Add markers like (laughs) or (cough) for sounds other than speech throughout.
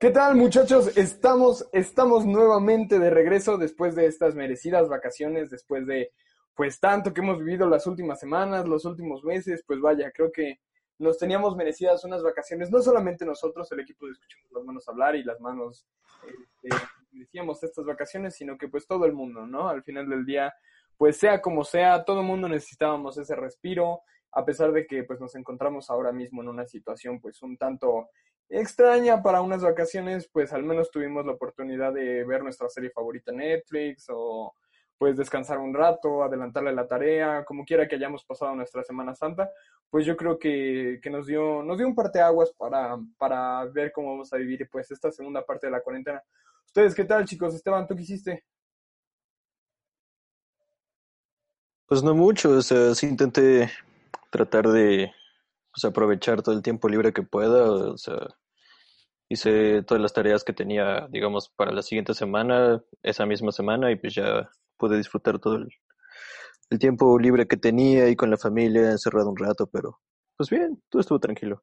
¿Qué tal muchachos? Estamos, estamos nuevamente de regreso después de estas merecidas vacaciones, después de pues tanto que hemos vivido las últimas semanas, los últimos meses, pues vaya, creo que nos teníamos merecidas unas vacaciones, no solamente nosotros, el equipo de Escuchemos las Manos Hablar y las manos, este, decíamos estas vacaciones, sino que pues todo el mundo, ¿no? Al final del día, pues sea como sea, todo el mundo necesitábamos ese respiro, a pesar de que pues nos encontramos ahora mismo en una situación pues un tanto extraña para unas vacaciones, pues al menos tuvimos la oportunidad de ver nuestra serie favorita Netflix o pues descansar un rato, adelantarle la tarea, como quiera que hayamos pasado nuestra Semana Santa, pues yo creo que, que nos dio, nos dio un parteaguas para, para ver cómo vamos a vivir pues esta segunda parte de la cuarentena. ¿Ustedes qué tal, chicos? Esteban, ¿tú qué hiciste? Pues no mucho, o sea, sí intenté tratar de pues, aprovechar todo el tiempo libre que pueda, o sea, hice todas las tareas que tenía, digamos, para la siguiente semana, esa misma semana, y pues ya pude disfrutar todo el, el tiempo libre que tenía y con la familia, encerrado un rato, pero pues bien, todo estuvo tranquilo.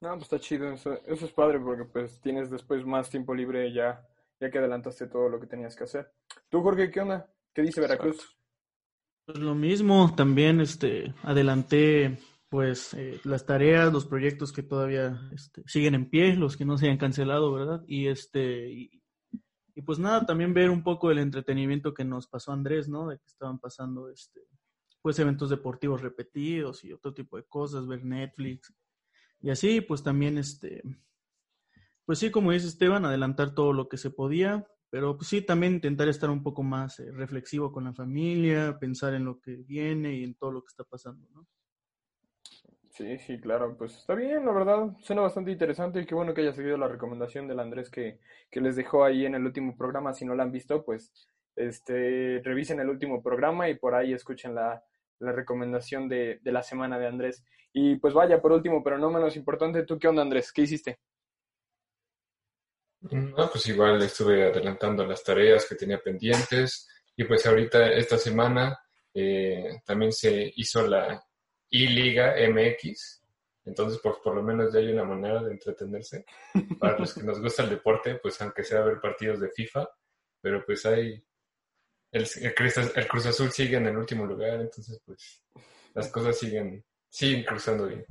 No, pues está chido, eso, eso es padre porque pues tienes después más tiempo libre ya, ya que adelantaste todo lo que tenías que hacer. ¿Tú, Jorge, qué onda? ¿Qué dice Veracruz? Pues lo mismo, también este, adelanté pues eh, las tareas, los proyectos que todavía este, siguen en pie, los que no se hayan cancelado, ¿verdad? Y este y, y, pues nada, también ver un poco el entretenimiento que nos pasó Andrés, ¿no? De que estaban pasando este pues eventos deportivos repetidos y otro tipo de cosas, ver Netflix y así, pues también este pues sí, como dice Esteban, adelantar todo lo que se podía, pero pues sí, también intentar estar un poco más eh, reflexivo con la familia, pensar en lo que viene y en todo lo que está pasando, ¿no? Sí, sí, claro, pues está bien, la verdad, suena bastante interesante y qué bueno que haya seguido la recomendación del Andrés que, que les dejó ahí en el último programa. Si no la han visto, pues este, revisen el último programa y por ahí escuchen la, la recomendación de, de la semana de Andrés. Y pues vaya, por último, pero no menos importante, ¿tú qué onda, Andrés? ¿Qué hiciste? No, pues igual estuve adelantando las tareas que tenía pendientes y pues ahorita esta semana eh, también se hizo la I-Liga MX, entonces pues por lo menos ya hay una manera de entretenerse (laughs) para los que nos gusta el deporte, pues aunque sea ver partidos de FIFA, pero pues hay el, el, el Cruz Azul sigue en el último lugar, entonces pues las cosas siguen, siguen cruzando bien.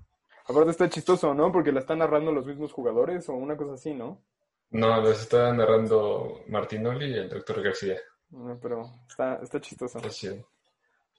Aparte está chistoso, ¿no? Porque la están narrando los mismos jugadores o una cosa así, ¿no? No, los está narrando Martinoli y el doctor García. No, pero está, está chistoso. Está chido.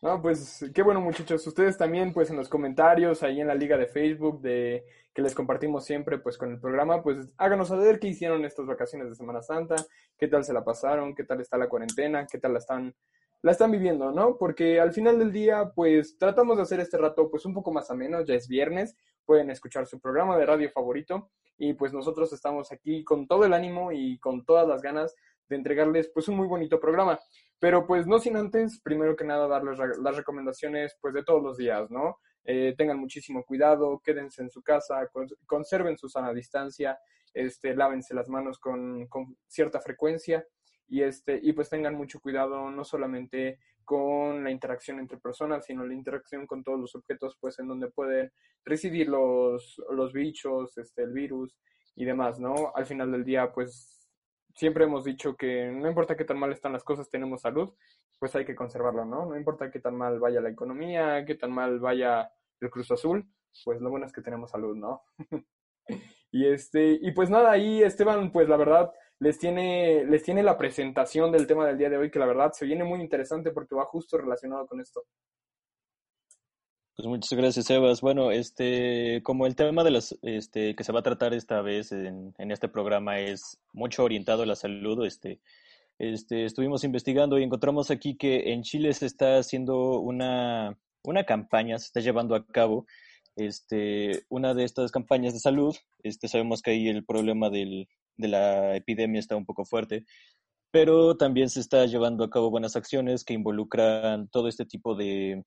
No, pues qué bueno muchachos. Ustedes también, pues en los comentarios, ahí en la liga de Facebook, de que les compartimos siempre, pues con el programa, pues háganos saber qué hicieron estas vacaciones de Semana Santa, qué tal se la pasaron, qué tal está la cuarentena, qué tal la están, la están viviendo, ¿no? Porque al final del día, pues tratamos de hacer este rato, pues un poco más ameno, ya es viernes, pueden escuchar su programa de radio favorito y pues nosotros estamos aquí con todo el ánimo y con todas las ganas de entregarles pues un muy bonito programa. Pero pues no sin antes, primero que nada, darles las recomendaciones pues de todos los días, ¿no? Eh, tengan muchísimo cuidado, quédense en su casa, conserven su sana distancia, este, lávense las manos con, con cierta frecuencia y, este, y pues tengan mucho cuidado no solamente con la interacción entre personas, sino la interacción con todos los objetos, pues en donde pueden residir los, los bichos, este, el virus y demás, ¿no? Al final del día, pues siempre hemos dicho que no importa qué tan mal están las cosas, tenemos salud, pues hay que conservarla, ¿no? No importa qué tan mal vaya la economía, qué tan mal vaya el Cruz Azul, pues lo bueno es que tenemos salud, ¿no? (laughs) y este, y pues nada, ahí Esteban, pues la verdad, les tiene, les tiene la presentación del tema del día de hoy, que la verdad se viene muy interesante porque va justo relacionado con esto. Pues muchas gracias, Sebas. Bueno, este, como el tema de las, este, que se va a tratar esta vez en, en este programa es mucho orientado a la salud, este, este, estuvimos investigando y encontramos aquí que en Chile se está haciendo una, una campaña, se está llevando a cabo, este, una de estas campañas de salud. Este, sabemos que ahí el problema del, de la epidemia está un poco fuerte, pero también se está llevando a cabo buenas acciones que involucran todo este tipo de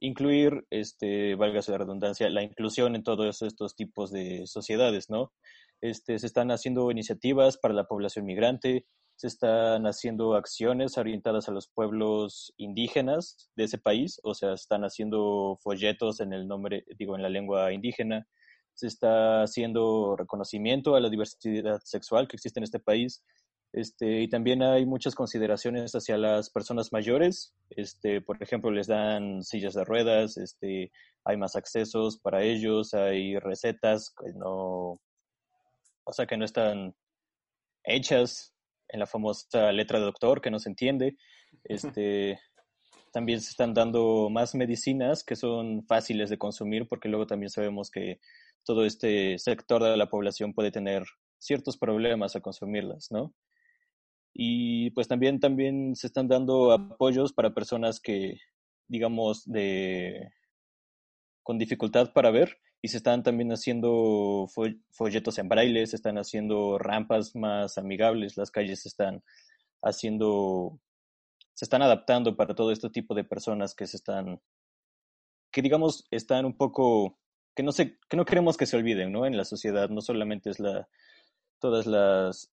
incluir, este, valga la redundancia, la inclusión en todos estos tipos de sociedades, ¿no? Este, se están haciendo iniciativas para la población migrante, se están haciendo acciones orientadas a los pueblos indígenas de ese país, o sea, están haciendo folletos en el nombre, digo, en la lengua indígena, se está haciendo reconocimiento a la diversidad sexual que existe en este país. Este, y también hay muchas consideraciones hacia las personas mayores. Este, por ejemplo, les dan sillas de ruedas, este, hay más accesos para ellos, hay recetas que no, o sea, que no están hechas en la famosa letra de doctor que no se entiende. Este, también se están dando más medicinas que son fáciles de consumir porque luego también sabemos que todo este sector de la población puede tener ciertos problemas al consumirlas, ¿no? Y pues también, también se están dando apoyos para personas que, digamos, de con dificultad para ver y se están también haciendo folletos en braille, se están haciendo rampas más amigables, las calles se están haciendo, se están adaptando para todo este tipo de personas que se están, que digamos están un poco, que no sé, que no queremos que se olviden, ¿no? En la sociedad no solamente es la, todas las,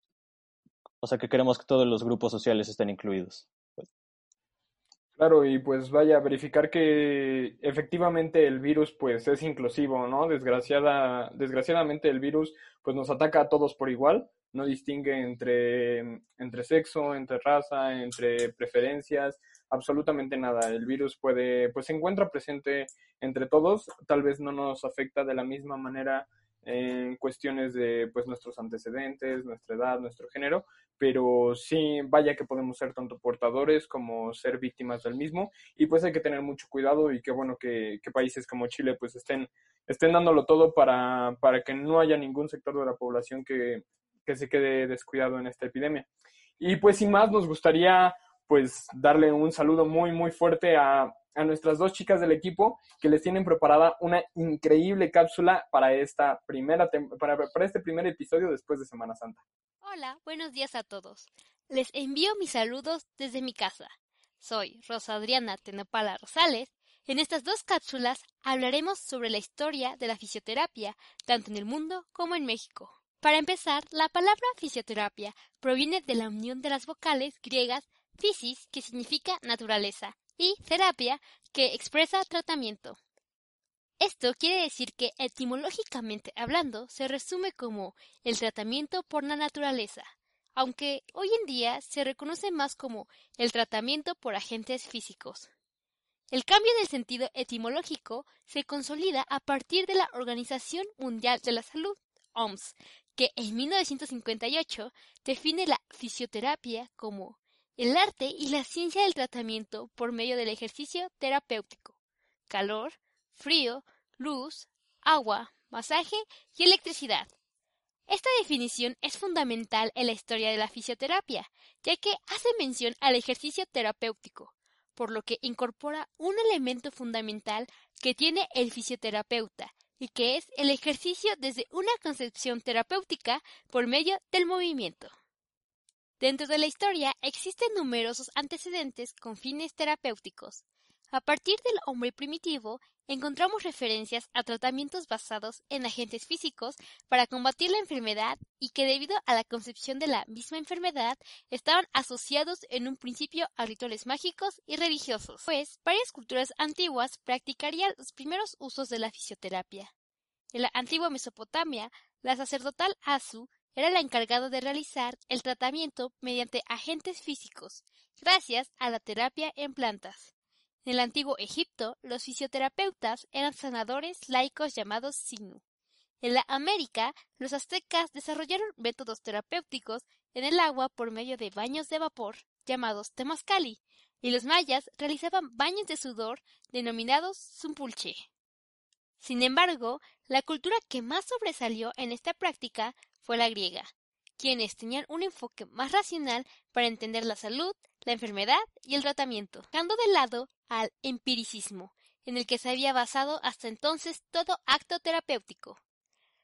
o sea, que queremos que todos los grupos sociales estén incluidos. Claro, y pues vaya verificar que efectivamente el virus pues es inclusivo, ¿no? Desgraciada, desgraciadamente el virus pues nos ataca a todos por igual, no distingue entre, entre sexo, entre raza, entre preferencias, absolutamente nada. El virus puede, pues se encuentra presente entre todos, tal vez no nos afecta de la misma manera en cuestiones de pues nuestros antecedentes, nuestra edad, nuestro género, pero sí, vaya que podemos ser tanto portadores como ser víctimas del mismo y pues hay que tener mucho cuidado y qué bueno que, países como Chile pues estén, estén dándolo todo para, para que no haya ningún sector de la población que, que se quede descuidado en esta epidemia. Y pues sin más nos gustaría pues darle un saludo muy muy fuerte a a nuestras dos chicas del equipo que les tienen preparada una increíble cápsula para esta primera para, para este primer episodio después de Semana Santa. Hola, buenos días a todos. Les envío mis saludos desde mi casa. Soy Rosa Adriana Tenopala Rosales. En estas dos cápsulas hablaremos sobre la historia de la fisioterapia, tanto en el mundo como en México. Para empezar, la palabra fisioterapia proviene de la unión de las vocales griegas physis, que significa naturaleza, y terapia, que expresa tratamiento. Esto quiere decir que etimológicamente hablando se resume como el tratamiento por la naturaleza, aunque hoy en día se reconoce más como el tratamiento por agentes físicos. El cambio del sentido etimológico se consolida a partir de la Organización Mundial de la Salud, OMS, que en 1958 define la fisioterapia como el arte y la ciencia del tratamiento por medio del ejercicio terapéutico, calor, frío, luz, agua, masaje y electricidad. Esta definición es fundamental en la historia de la fisioterapia, ya que hace mención al ejercicio terapéutico, por lo que incorpora un elemento fundamental que tiene el fisioterapeuta, y que es el ejercicio desde una concepción terapéutica por medio del movimiento. Dentro de la historia existen numerosos antecedentes con fines terapéuticos. A partir del hombre primitivo, encontramos referencias a tratamientos basados en agentes físicos para combatir la enfermedad y que debido a la concepción de la misma enfermedad estaban asociados en un principio a rituales mágicos y religiosos, pues varias culturas antiguas practicarían los primeros usos de la fisioterapia. En la antigua Mesopotamia, la sacerdotal Asu era la encargada de realizar el tratamiento mediante agentes físicos, gracias a la terapia en plantas. En el antiguo Egipto, los fisioterapeutas eran sanadores laicos llamados sinu. En la América, los aztecas desarrollaron métodos terapéuticos en el agua por medio de baños de vapor, llamados temazcali, y los mayas realizaban baños de sudor denominados zumpulche. Sin embargo, la cultura que más sobresalió en esta práctica fue la griega, quienes tenían un enfoque más racional para entender la salud, la enfermedad y el tratamiento, dejando de lado al empiricismo, en el que se había basado hasta entonces todo acto terapéutico,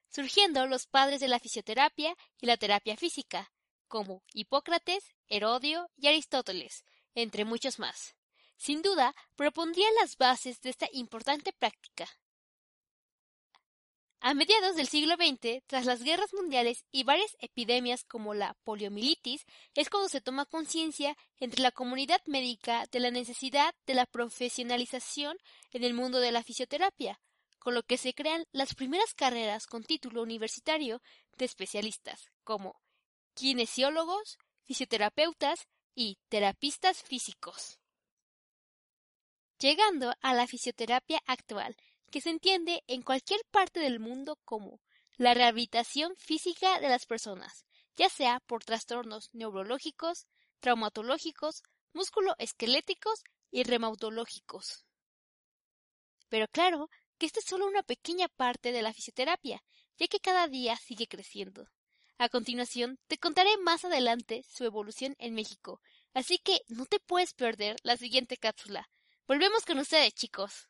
surgiendo los padres de la fisioterapia y la terapia física, como Hipócrates, Herodio y Aristóteles, entre muchos más. Sin duda, propondrían las bases de esta importante práctica. A mediados del siglo XX, tras las guerras mundiales y varias epidemias como la poliomielitis, es cuando se toma conciencia entre la comunidad médica de la necesidad de la profesionalización en el mundo de la fisioterapia, con lo que se crean las primeras carreras con título universitario de especialistas, como kinesiólogos, fisioterapeutas y terapistas físicos. Llegando a la fisioterapia actual, que se entiende en cualquier parte del mundo como la rehabilitación física de las personas, ya sea por trastornos neurológicos, traumatológicos, musculoesqueléticos y reumatológicos. Pero claro que esta es solo una pequeña parte de la fisioterapia, ya que cada día sigue creciendo. A continuación, te contaré más adelante su evolución en México, así que no te puedes perder la siguiente cápsula. Volvemos con ustedes, chicos.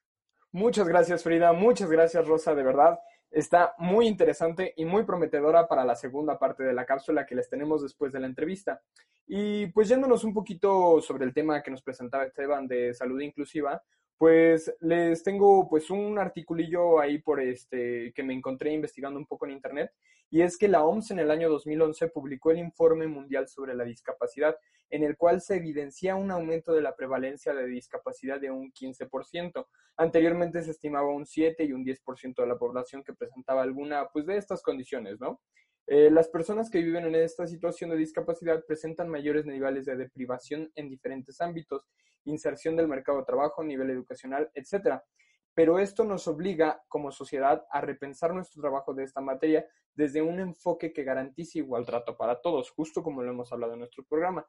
Muchas gracias, Frida. Muchas gracias, Rosa, de verdad. Está muy interesante y muy prometedora para la segunda parte de la cápsula que les tenemos después de la entrevista. Y pues yéndonos un poquito sobre el tema que nos presentaba Esteban de salud inclusiva, pues les tengo pues un articulillo ahí por este que me encontré investigando un poco en internet y es que la OMS en el año 2011 publicó el Informe Mundial sobre la Discapacidad en el cual se evidencia un aumento de la prevalencia de discapacidad de un 15%. Anteriormente se estimaba un 7 y un 10% de la población que presentaba alguna pues de estas condiciones, ¿no? Eh, las personas que viven en esta situación de discapacidad presentan mayores niveles de deprivación en diferentes ámbitos, inserción del mercado de trabajo, nivel educacional, etc. Pero esto nos obliga como sociedad a repensar nuestro trabajo de esta materia desde un enfoque que garantice igual trato para todos, justo como lo hemos hablado en nuestro programa.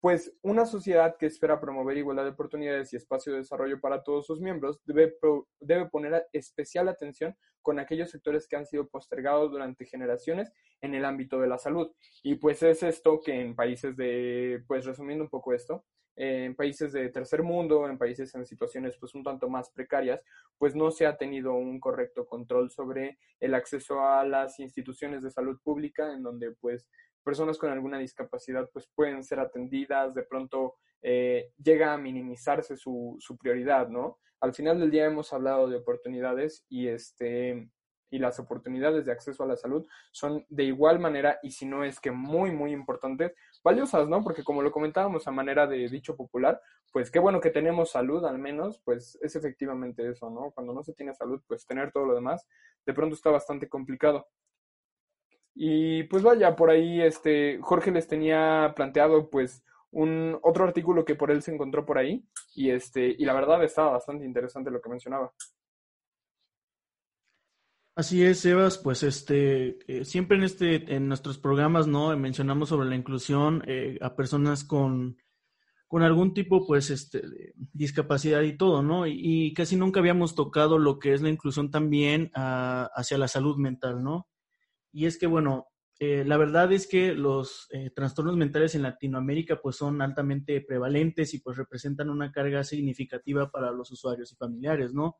Pues una sociedad que espera promover igualdad de oportunidades y espacio de desarrollo para todos sus miembros debe, debe poner especial atención con aquellos sectores que han sido postergados durante generaciones en el ámbito de la salud. Y pues es esto que en países de, pues resumiendo un poco esto, en países de tercer mundo, en países en situaciones pues un tanto más precarias, pues no se ha tenido un correcto control sobre el acceso a las instituciones de salud pública, en donde pues personas con alguna discapacidad pues pueden ser atendidas, de pronto eh, llega a minimizarse su, su, prioridad, ¿no? Al final del día hemos hablado de oportunidades y este y las oportunidades de acceso a la salud son de igual manera y si no es que muy muy importantes, valiosas, ¿no? Porque como lo comentábamos a manera de dicho popular, pues qué bueno que tenemos salud al menos, pues es efectivamente eso, ¿no? Cuando no se tiene salud, pues tener todo lo demás de pronto está bastante complicado. Y pues vaya, por ahí este Jorge les tenía planteado pues un otro artículo que por él se encontró por ahí y este y la verdad estaba bastante interesante lo que mencionaba. Así es, Sebas, pues este eh, siempre en este en nuestros programas no mencionamos sobre la inclusión eh, a personas con con algún tipo pues este de discapacidad y todo, ¿no? Y, casi nunca habíamos tocado lo que es la inclusión también ah, hacia la salud mental, ¿no? Y es que, bueno, eh, la verdad es que los eh, trastornos mentales en Latinoamérica pues son altamente prevalentes y pues representan una carga significativa para los usuarios y familiares, ¿no?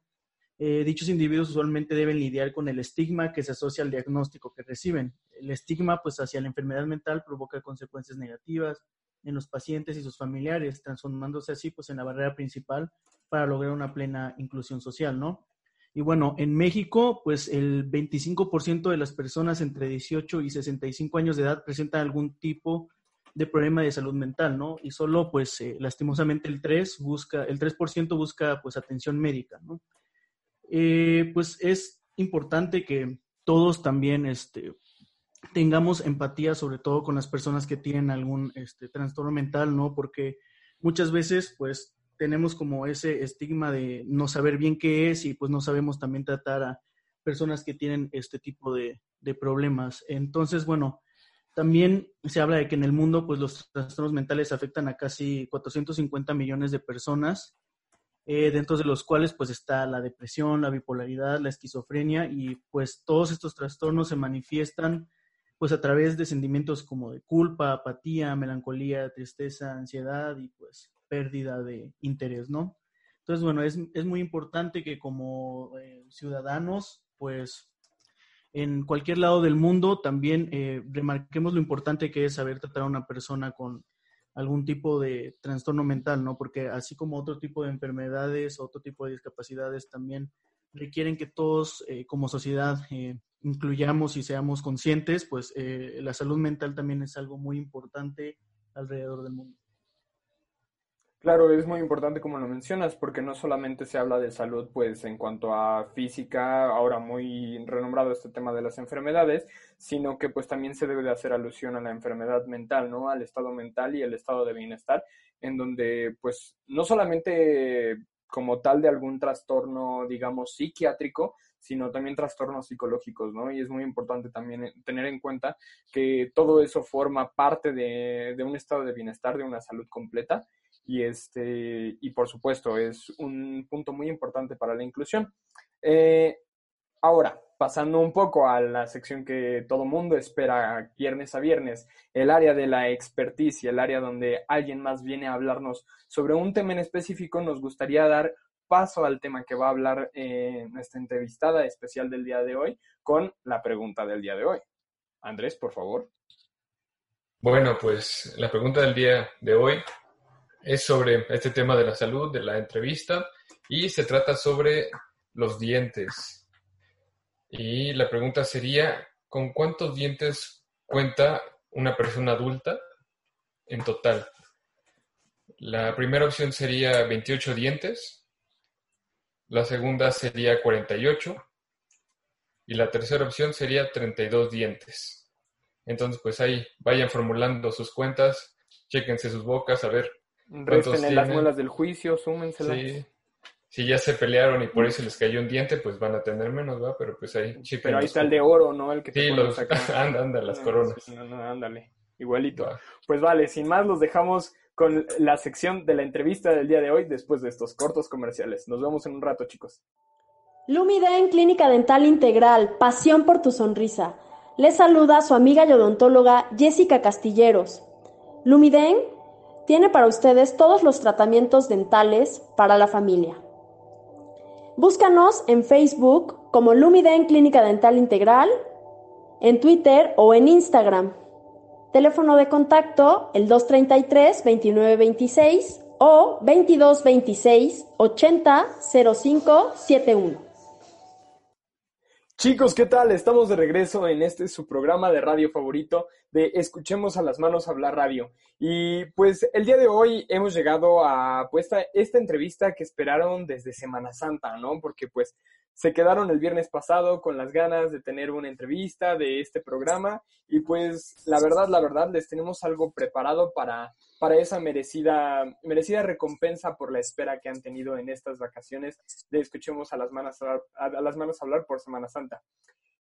Eh, dichos individuos usualmente deben lidiar con el estigma que se asocia al diagnóstico que reciben. El estigma pues hacia la enfermedad mental provoca consecuencias negativas en los pacientes y sus familiares, transformándose así pues en la barrera principal para lograr una plena inclusión social, ¿no? Y bueno, en México, pues el 25% de las personas entre 18 y 65 años de edad presentan algún tipo de problema de salud mental, ¿no? Y solo, pues, eh, lastimosamente el 3 busca, el 3% busca, pues, atención médica, ¿no? Eh, pues es importante que todos también, este, tengamos empatía, sobre todo con las personas que tienen algún este, trastorno mental, ¿no? Porque muchas veces, pues, tenemos como ese estigma de no saber bien qué es y pues no sabemos también tratar a personas que tienen este tipo de, problemas. Entonces, bueno, también se habla de que en el mundo pues los trastornos mentales afectan a casi 450 millones de personas, eh, dentro de los cuales pues está la depresión, la bipolaridad, la esquizofrenia y pues todos estos trastornos se manifiestan pues a través de sentimientos como de culpa, apatía, melancolía, tristeza, ansiedad y pues pérdida de interés, ¿no? Entonces, bueno, es, muy importante que como eh, ciudadanos, pues en cualquier lado del mundo también eh, remarquemos lo importante que es saber tratar a una persona con algún tipo de trastorno mental, ¿no? Porque así como otro tipo de enfermedades, otro tipo de discapacidades también requieren que todos eh, como sociedad incluyamos y seamos conscientes, pues la salud mental también es algo muy importante alrededor del mundo. Claro, es muy importante como lo mencionas, porque no solamente se habla de salud, pues en cuanto a física, ahora muy renombrado este tema de las enfermedades, sino que pues también se debe de hacer alusión a la enfermedad mental, ¿no? Al estado mental y el estado de bienestar, en donde pues no solamente como tal de algún trastorno, digamos, psiquiátrico, sino también trastornos psicológicos, ¿no? Y es muy importante también tener en cuenta que todo eso forma parte de, de un estado de bienestar, de una salud completa y, este, y por supuesto es un punto muy importante para la inclusión. Eh, ahora, pasando un poco a la sección que todo mundo espera viernes a viernes, el área de la experticia, el área donde alguien más viene a hablarnos sobre un tema en específico, nos gustaría dar paso al tema que va a hablar eh, nuestra entrevistada especial del día de hoy con la pregunta del día de hoy. Andrés, por favor. Bueno, pues la pregunta del día de hoy es sobre este tema de la salud, de la entrevista, y se trata sobre los dientes. Y la pregunta sería, ¿con cuántos dientes cuenta una persona adulta en total? La primera opción sería 28 dientes, la segunda sería 48 y la tercera opción sería 32 dientes. Entonces, pues ahí vayan formulando sus cuentas, chéquense sus bocas a ver Resten las muelas del juicio, súmenselas. Sí. Si ya se pelearon y por eso les cayó un diente, pues van a tener menos, ¿va? Pero pues ahí, Pero ahí está el de oro, ¿no? El que sí, los... (laughs) anda, anda, las coronas. no, no, ándale. Igualito. Pues vale, sin más, los dejamos con la sección de la entrevista del día de hoy después de estos cortos comerciales. Nos vemos en un rato, chicos. Lumiden Clínica Dental Integral, pasión por tu sonrisa. Les saluda su amiga y odontóloga Jessica Castilleros. Lumiden tiene para ustedes todos los tratamientos dentales para la familia. Búscanos en Facebook como Lumiden Clínica Dental Integral, en Twitter o en Instagram. Teléfono de contacto el 233-2926 o 2226-800571. Chicos, ¿qué tal? Estamos de regreso en este su programa de radio favorito de Escuchemos a las manos hablar radio. Y pues el día de hoy hemos llegado a pues, esta entrevista que esperaron desde Semana Santa, ¿no? Porque pues se quedaron el viernes pasado con las ganas de tener una entrevista de este programa y pues la verdad, la verdad, les tenemos algo preparado para, para esa merecida, merecida recompensa por la espera que han tenido en estas vacaciones de Escuchemos a las manos, a las manos hablar por Semana Santa.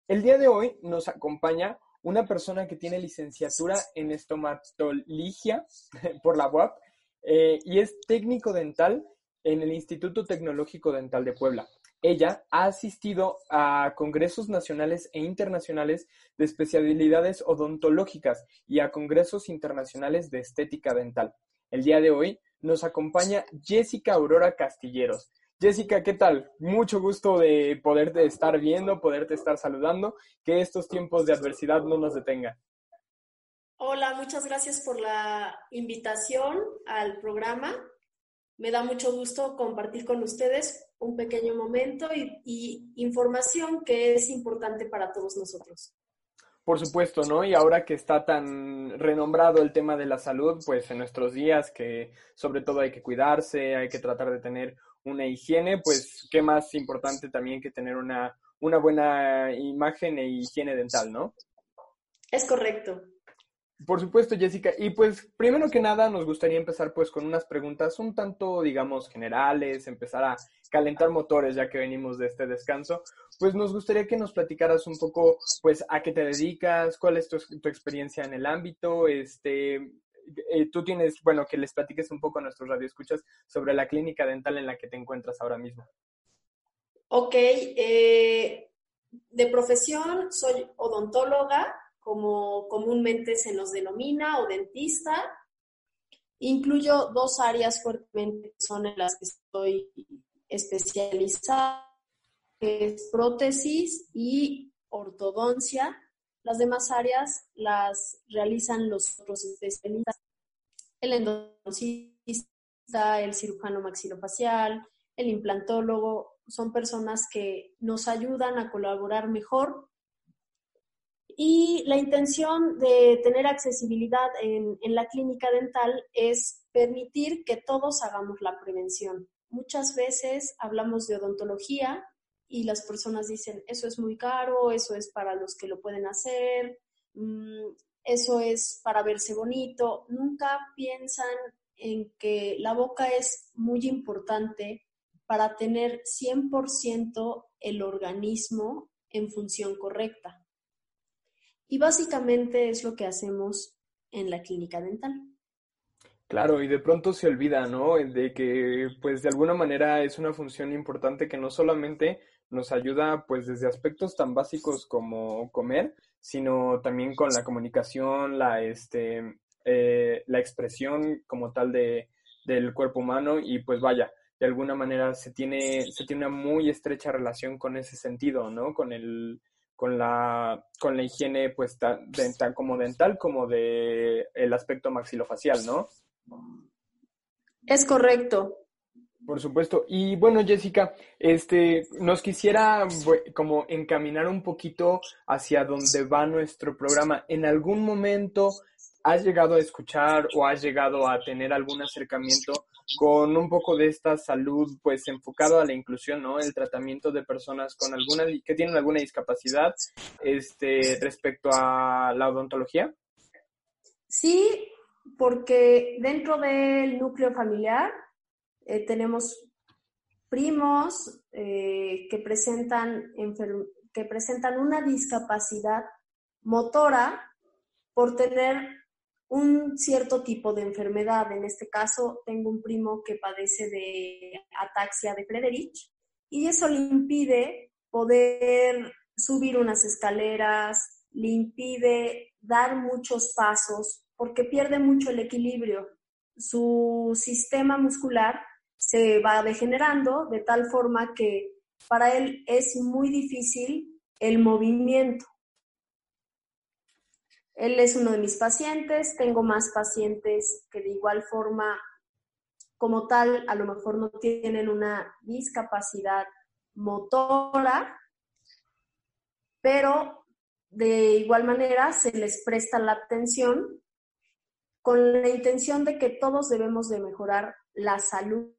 El día de hoy nos acompaña una persona que tiene licenciatura en estomatología (laughs) por la UAP eh, y es técnico dental en el Instituto Tecnológico Dental de Puebla. Ella ha asistido a congresos nacionales e internacionales de especialidades odontológicas y a congresos internacionales de estética dental. El día de hoy nos acompaña Jessica Aurora Castilleros. Jessica, ¿qué tal? Mucho gusto de poderte estar viendo, poderte estar saludando, que estos tiempos de adversidad no nos detengan. Hola, muchas gracias por la invitación al programa. Me da mucho gusto compartir con ustedes un pequeño momento y, información que es importante para todos nosotros. Por supuesto, ¿no? Y ahora que está tan renombrado el tema de la salud, pues en nuestros días que sobre todo hay que cuidarse, hay que tratar de tener una higiene, pues qué más importante también que tener una, una buena imagen e higiene dental, ¿no? Es correcto. Por supuesto, Jessica. Y pues, primero que nada, nos gustaría empezar pues con unas preguntas un tanto, digamos, generales, empezar a calentar motores ya que venimos de este descanso. Pues nos gustaría que nos platicaras un poco, pues, a qué te dedicas, cuál es tu, experiencia en el ámbito, este, eh, tú tienes, bueno, que les platiques un poco a nuestros radioescuchas sobre la clínica dental en la que te encuentras ahora mismo. Ok, eh, de profesión soy odontóloga, como comúnmente se nos denomina, o dentista. Incluyo dos áreas fuertemente son en las que estoy especializada, que es prótesis y ortodoncia. Las demás áreas las realizan los otros especialistas, el endodoncista, el cirujano maxilofacial, el implantólogo, son personas que nos ayudan a colaborar mejor y la intención de tener accesibilidad en, la clínica dental es permitir que todos hagamos la prevención. Muchas veces hablamos de odontología y las personas dicen, eso es muy caro, eso es para los que lo pueden hacer, mm, eso es para verse bonito. Nunca piensan en que la boca es muy importante para tener 100% el organismo en función correcta. Y básicamente es lo que hacemos en la clínica dental. Claro, y de pronto se olvida, ¿no? De que, pues, de alguna manera es una función importante que no solamente nos ayuda, pues, desde aspectos tan básicos como comer, sino también con la comunicación, la, este, eh, la expresión como tal de, del cuerpo humano y, pues, vaya, de alguna manera se tiene, se tiene una muy estrecha relación con ese sentido, ¿no? Con el, con la, con la higiene, pues, dental como dental, como de el aspecto maxilofacial, ¿no? Es correcto. Por supuesto. Y bueno, Jessica, este, nos quisiera como encaminar un poquito hacia dónde va nuestro programa. ¿En algún momento has llegado a escuchar o has llegado a tener algún acercamiento con un poco de esta salud, pues enfocado a la inclusión, ¿no? El tratamiento de personas con alguna, que tienen alguna discapacidad, este, respecto a la odontología? Sí, porque dentro del núcleo familiar eh, tenemos primos eh, que, presentan que presentan una discapacidad motora por tener un cierto tipo de enfermedad. En este caso, tengo un primo que padece de ataxia de Frederich y eso le impide poder subir unas escaleras, le impide dar muchos pasos porque pierde mucho el equilibrio. Su sistema muscular se va degenerando de tal forma que para él es muy difícil el movimiento. Él es uno de mis pacientes, tengo más pacientes que de igual forma, como tal, a lo mejor no tienen una discapacidad motora, pero de igual manera se les presta la atención con la intención de que todos debemos de mejorar la salud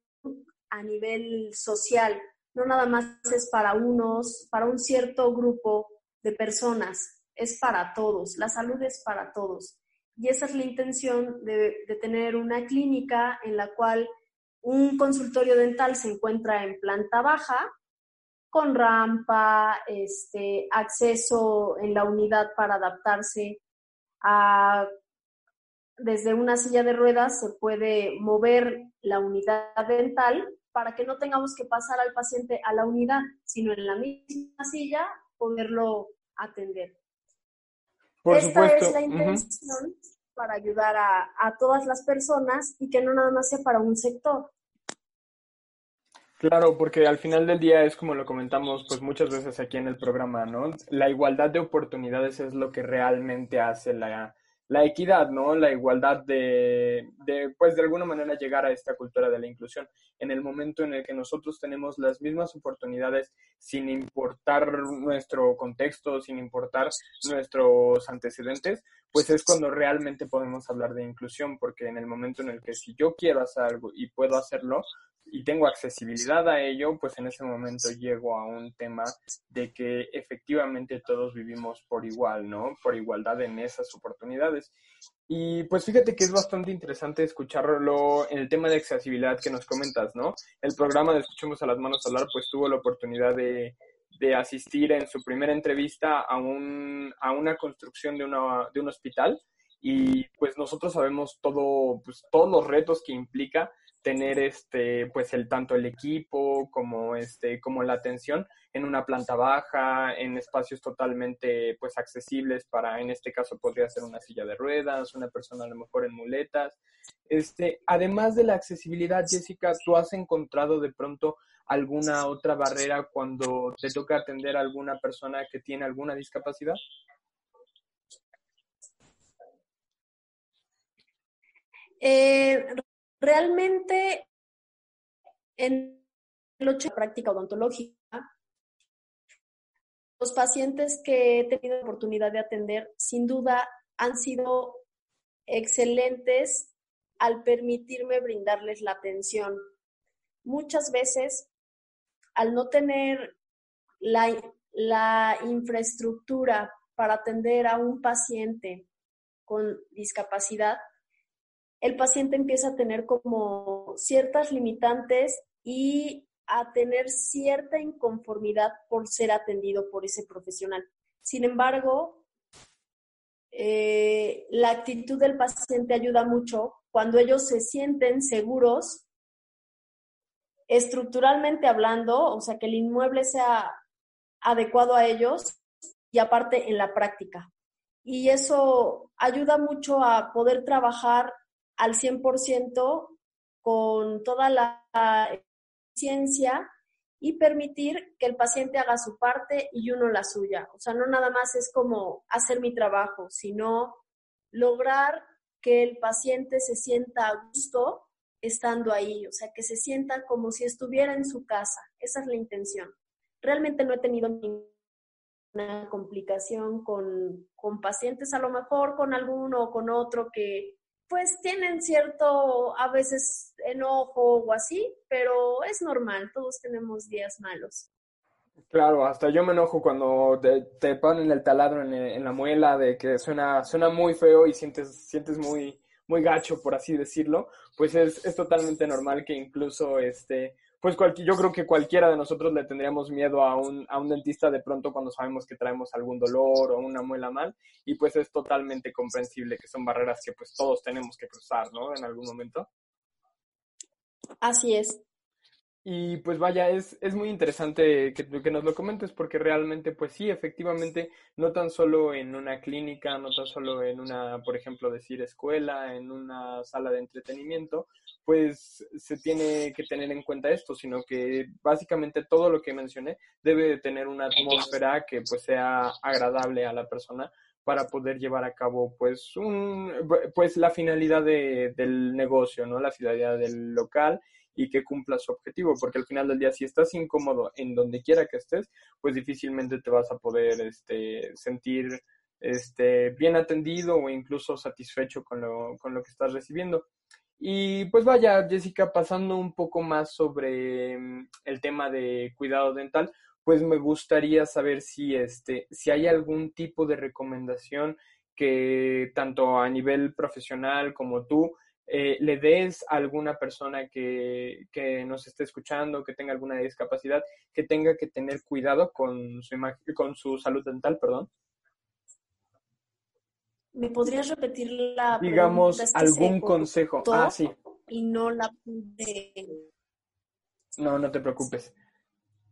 a nivel social. No nada más es para unos, para un cierto grupo de personas, es para todos. La salud es para todos. Y esa es la intención de, tener una clínica en la cual un consultorio dental se encuentra en planta baja, con rampa, este, acceso en la unidad para adaptarse a desde una silla de ruedas se puede mover la unidad dental para que no tengamos que pasar al paciente a la unidad, sino en la misma silla poderlo atender. Por Esta supuesto. es la intención para ayudar a, a todas las personas y que no nada más sea para un sector. Claro, porque al final del día es como lo comentamos pues muchas veces aquí en el programa, ¿no? La igualdad de oportunidades es lo que realmente hace la, la equidad, ¿no? La igualdad de, de, pues de alguna manera llegar a esta cultura de la inclusión. En el momento en el que nosotros tenemos las mismas oportunidades sin importar nuestro contexto, sin importar nuestros antecedentes, pues es cuando realmente podemos hablar de inclusión, porque en el momento en el que si yo quiero hacer algo y puedo hacerlo, y tengo accesibilidad a ello, pues en ese momento llego a un tema de que efectivamente todos vivimos por igual, ¿no? Por igualdad en esas oportunidades. Y pues fíjate que es bastante interesante escucharlo en el tema de accesibilidad que nos comentas, ¿no? El programa de Escuchemos a las Manos Hablar, pues tuvo la oportunidad de, de asistir en su primera entrevista a, un, a una construcción de, una, de un hospital y pues nosotros sabemos todo, pues todos los retos que implica tener este pues el tanto el equipo como este como la atención en una planta baja en espacios totalmente pues accesibles para en este caso podría ser una silla de ruedas una persona a lo mejor en muletas. Este además de la accesibilidad Jessica tú has encontrado de pronto alguna otra barrera cuando te toca atender a alguna persona que tiene alguna discapacidad eh, Realmente, en el 8 de práctica odontológica, los pacientes que he tenido la oportunidad de atender, sin duda, han sido excelentes al permitirme brindarles la atención. Muchas veces, al no tener la, la infraestructura para atender a un paciente con discapacidad, el paciente empieza a tener como ciertas limitantes y a tener cierta inconformidad por ser atendido por ese profesional. Sin embargo, eh, la actitud del paciente ayuda mucho cuando ellos se sienten seguros estructuralmente hablando, o sea, que el inmueble sea adecuado a ellos y aparte en la práctica. Y eso ayuda mucho a poder trabajar al 100% con toda la ciencia y permitir que el paciente haga su parte y uno la suya. O sea, no nada más es como hacer mi trabajo, sino lograr que el paciente se sienta a gusto estando ahí, o sea, que se sienta como si estuviera en su casa. Esa es la intención. Realmente no he tenido ninguna complicación con, con pacientes, a lo mejor con alguno o con otro que pues tienen cierto, a veces, enojo o así, pero es normal, todos tenemos días malos. Claro, hasta yo me enojo cuando te, ponen el taladro en, la muela de que suena, suena muy feo y sientes, sientes muy, muy gacho, por así decirlo, pues es, es totalmente normal que incluso este, pues cualquier, yo creo que cualquiera de nosotros le tendríamos miedo a un, a un dentista de pronto cuando sabemos que traemos algún dolor o una muela mal y pues es totalmente comprensible que son barreras que pues todos tenemos que cruzar, ¿no? En algún momento. Así es. Y pues vaya, es, es muy interesante que, que, nos lo comentes porque realmente, pues sí, efectivamente, no tan solo en una clínica, no tan solo en una, por ejemplo, decir escuela, en una sala de entretenimiento, pues se tiene que tener en cuenta esto, sino que básicamente todo lo que mencioné debe de tener una atmósfera que pues sea agradable a la persona para poder llevar a cabo pues un pues la finalidad de, del negocio, ¿no? La finalidad del local y que cumpla su objetivo, porque al final del día si estás incómodo en donde quiera que estés, pues difícilmente te vas a poder este, sentir este, bien atendido o incluso satisfecho con lo, con lo que estás recibiendo. Y pues vaya, Jessica, pasando un poco más sobre mm, el tema de cuidado dental, pues me gustaría saber si, este, si hay algún tipo de recomendación que tanto a nivel profesional como tú eh, le des a alguna persona que, que, nos esté escuchando, que tenga alguna discapacidad, que tenga que tener cuidado con su, con su salud dental, perdón. ¿Me podrías repetir la Digamos, algún consejo. Ah, sí. Y no la pude... No, no te preocupes.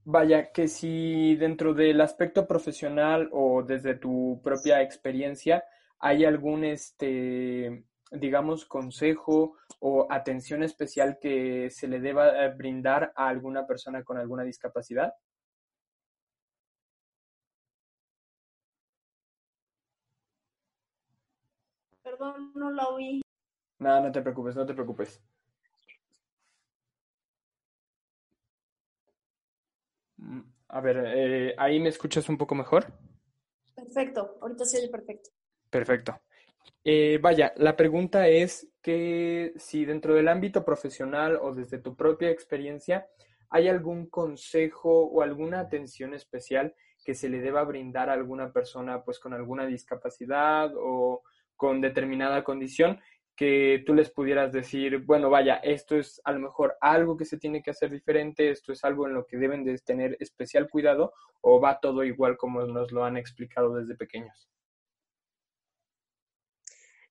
Vaya, que si dentro del aspecto profesional o desde tu propia experiencia hay algún este digamos, consejo o atención especial que se le deba eh, brindar a alguna persona con alguna discapacidad? Perdón, no la oí. Nada, no te preocupes, no te preocupes. Mm, a ver, eh, ¿ahí me escuchas un poco mejor? Perfecto, ahorita se oye perfecto. Perfecto. Eh, vaya, la pregunta es que si dentro del ámbito profesional o desde tu propia experiencia hay algún consejo o alguna atención especial que se le deba brindar a alguna persona pues con alguna discapacidad o con determinada condición que tú les pudieras decir, bueno, vaya, esto es a lo mejor algo que se tiene que hacer diferente, esto es algo en lo que deben de tener especial cuidado o va todo igual como nos lo han explicado desde pequeños.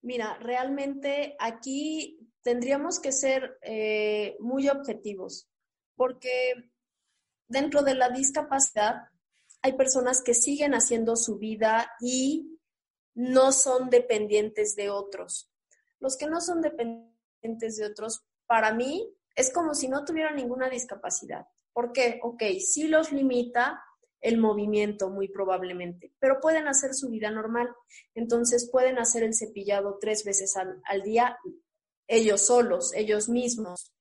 Mira, realmente aquí tendríamos que ser eh, muy objetivos, porque dentro de la discapacidad hay personas que siguen haciendo su vida y no son dependientes de otros. Los que no son dependientes de otros, para mí, es como si no tuvieran ninguna discapacidad. ¿Por qué? Ok, sí los limita, el movimiento muy probablemente, pero pueden hacer su vida normal. Entonces pueden hacer el cepillado tres veces al, día ellos solos, ellos mismos.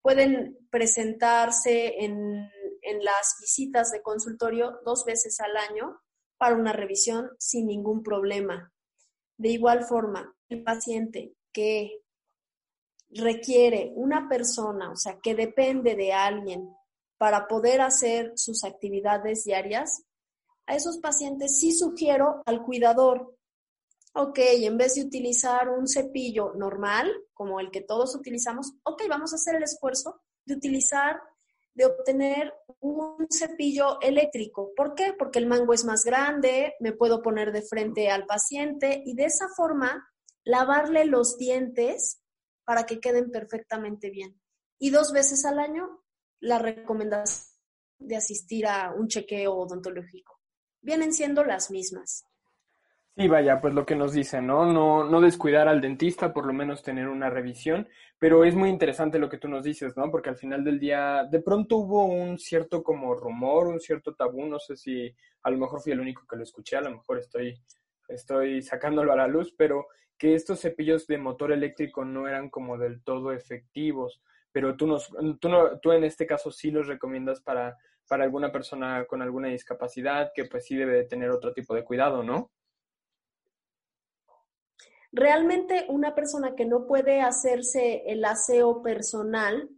Pueden presentarse en, en las visitas de consultorio dos veces al año para una revisión sin ningún problema. De igual forma, el paciente que requiere una persona, o sea, que depende de alguien para poder hacer sus actividades diarias, a esos pacientes sí sugiero al cuidador, ok, en vez de utilizar un cepillo normal, como el que todos utilizamos, ok, vamos a hacer el esfuerzo de utilizar, de obtener un cepillo eléctrico. ¿Por qué? Porque el mango es más grande, me puedo poner de frente al paciente y de esa forma lavarle los dientes para que queden perfectamente bien. Y dos veces al año, la recomendación de asistir a un chequeo odontológico. Vienen siendo las mismas. Sí, vaya, pues lo que nos dicen, ¿no? ¿no? No descuidar al dentista, por lo menos tener una revisión, pero es muy interesante lo que tú nos dices, ¿no? Porque al final del día, de pronto hubo un cierto como rumor, un cierto tabú, no sé si a lo mejor fui el único que lo escuché, a lo mejor estoy, estoy sacándolo a la luz, pero que estos cepillos de motor eléctrico no eran como del todo efectivos, pero tú, nos, tú, no, tú en este caso sí los recomiendas para, para alguna persona con alguna discapacidad que pues sí debe de tener otro tipo de cuidado, ¿no? Realmente una persona que no puede hacerse el aseo personal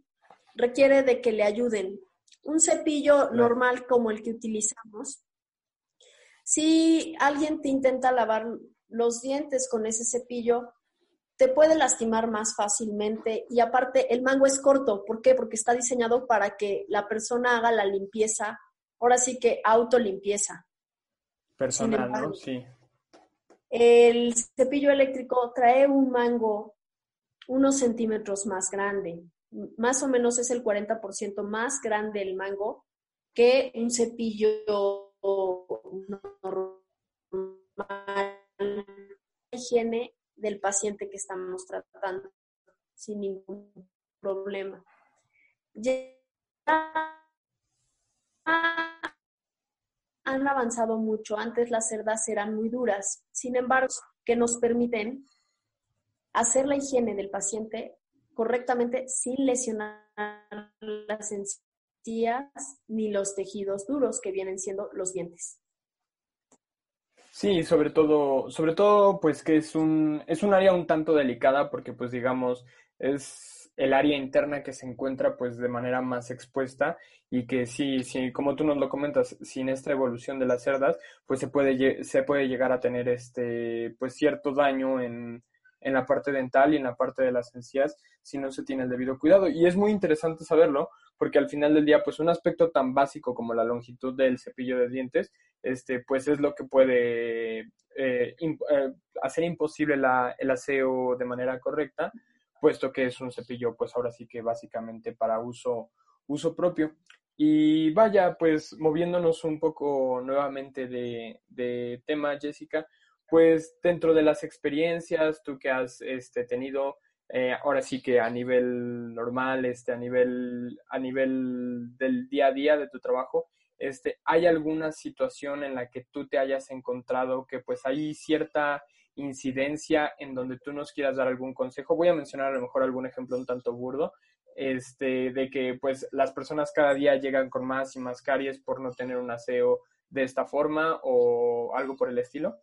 requiere de que le ayuden. Un cepillo normal como el que utilizamos, si alguien te intenta lavar los dientes con ese cepillo, te puede lastimar más fácilmente y aparte el mango es corto. ¿Por qué? Porque está diseñado para que la persona haga la limpieza, ahora sí que autolimpieza. Personal, ¿no? Sí. El cepillo eléctrico trae un mango unos centímetros más grande. Más o menos es el 40% más grande el mango que un cepillo normal. Higiene del paciente que estamos tratando sin ningún problema. Ya han avanzado mucho. Antes las cerdas eran muy duras, sin embargo, que nos permiten hacer la higiene del paciente correctamente sin lesionar las encías ni los tejidos duros que vienen siendo los dientes. Sí, sobre todo, sobre todo, pues que es un, es un área un tanto delicada porque, pues digamos, es el área interna que se encuentra pues de manera más expuesta y que sí, sí, como tú nos lo comentas, sin esta evolución de las cerdas, pues se puede, se puede llegar a tener este, pues cierto daño en, en la parte dental y en la parte de las encías si no se tiene el debido cuidado. Y es muy interesante saberlo porque al final del día, pues un aspecto tan básico como la longitud del cepillo de dientes, este, pues es lo que puede eh, eh, hacer imposible la, el aseo de manera correcta puesto que es un cepillo, pues ahora sí que básicamente para uso, uso propio. Y vaya, pues moviéndonos un poco nuevamente de, tema, Jessica, pues dentro de las experiencias, tú que has este, tenido, eh, ahora sí que a nivel normal, este, a, nivel, a nivel del día a día de tu trabajo, este, ¿hay alguna situación en la que tú te hayas encontrado que pues hay cierta incidencia en donde tú nos quieras dar algún consejo. Voy a mencionar a lo mejor algún ejemplo un tanto burdo, este, de que pues las personas cada día llegan con más y más caries por no tener un aseo de esta forma o algo por el estilo.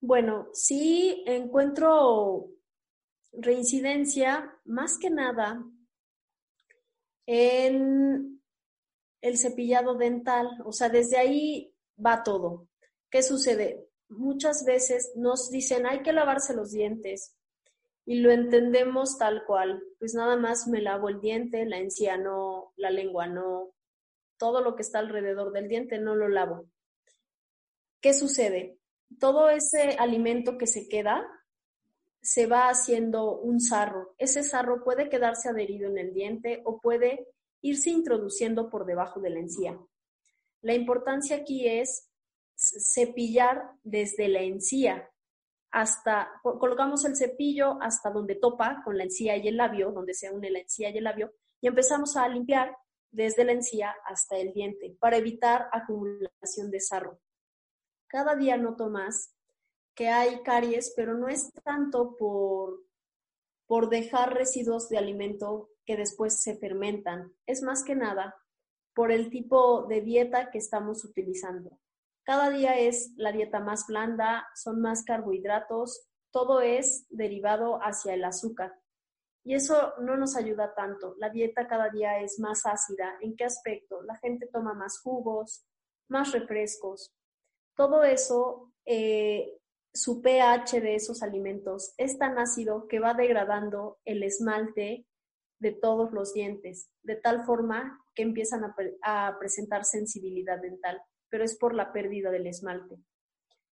Bueno, sí encuentro reincidencia más que nada en el cepillado dental, o sea, desde ahí va todo. ¿Qué sucede? Muchas veces nos dicen hay que lavarse los dientes y lo entendemos tal cual. Pues nada más me lavo el diente, la encía no, la lengua no, todo lo que está alrededor del diente no lo lavo. ¿Qué sucede? Todo ese alimento que se queda se va haciendo un sarro. Ese sarro puede quedarse adherido en el diente o puede irse introduciendo por debajo de la encía. La importancia aquí es cepillar desde la encía hasta, colocamos el cepillo hasta donde topa con la encía y el labio, donde se une la encía y el labio, y empezamos a limpiar desde la encía hasta el diente para evitar acumulación de sarro. Cada día noto más que hay caries, pero no es tanto por, por dejar residuos de alimento que después se fermentan, es más que nada por el tipo de dieta que estamos utilizando. Cada día es la dieta más blanda, son más carbohidratos, todo es derivado hacia el azúcar. Y eso no nos ayuda tanto. La dieta cada día es más ácida. ¿En qué aspecto? La gente toma más jugos, más refrescos. Todo eso, eh, su pH de esos alimentos es tan ácido que va degradando el esmalte de todos los dientes, de tal forma que empiezan a, presentar sensibilidad dental, pero es por la pérdida del esmalte.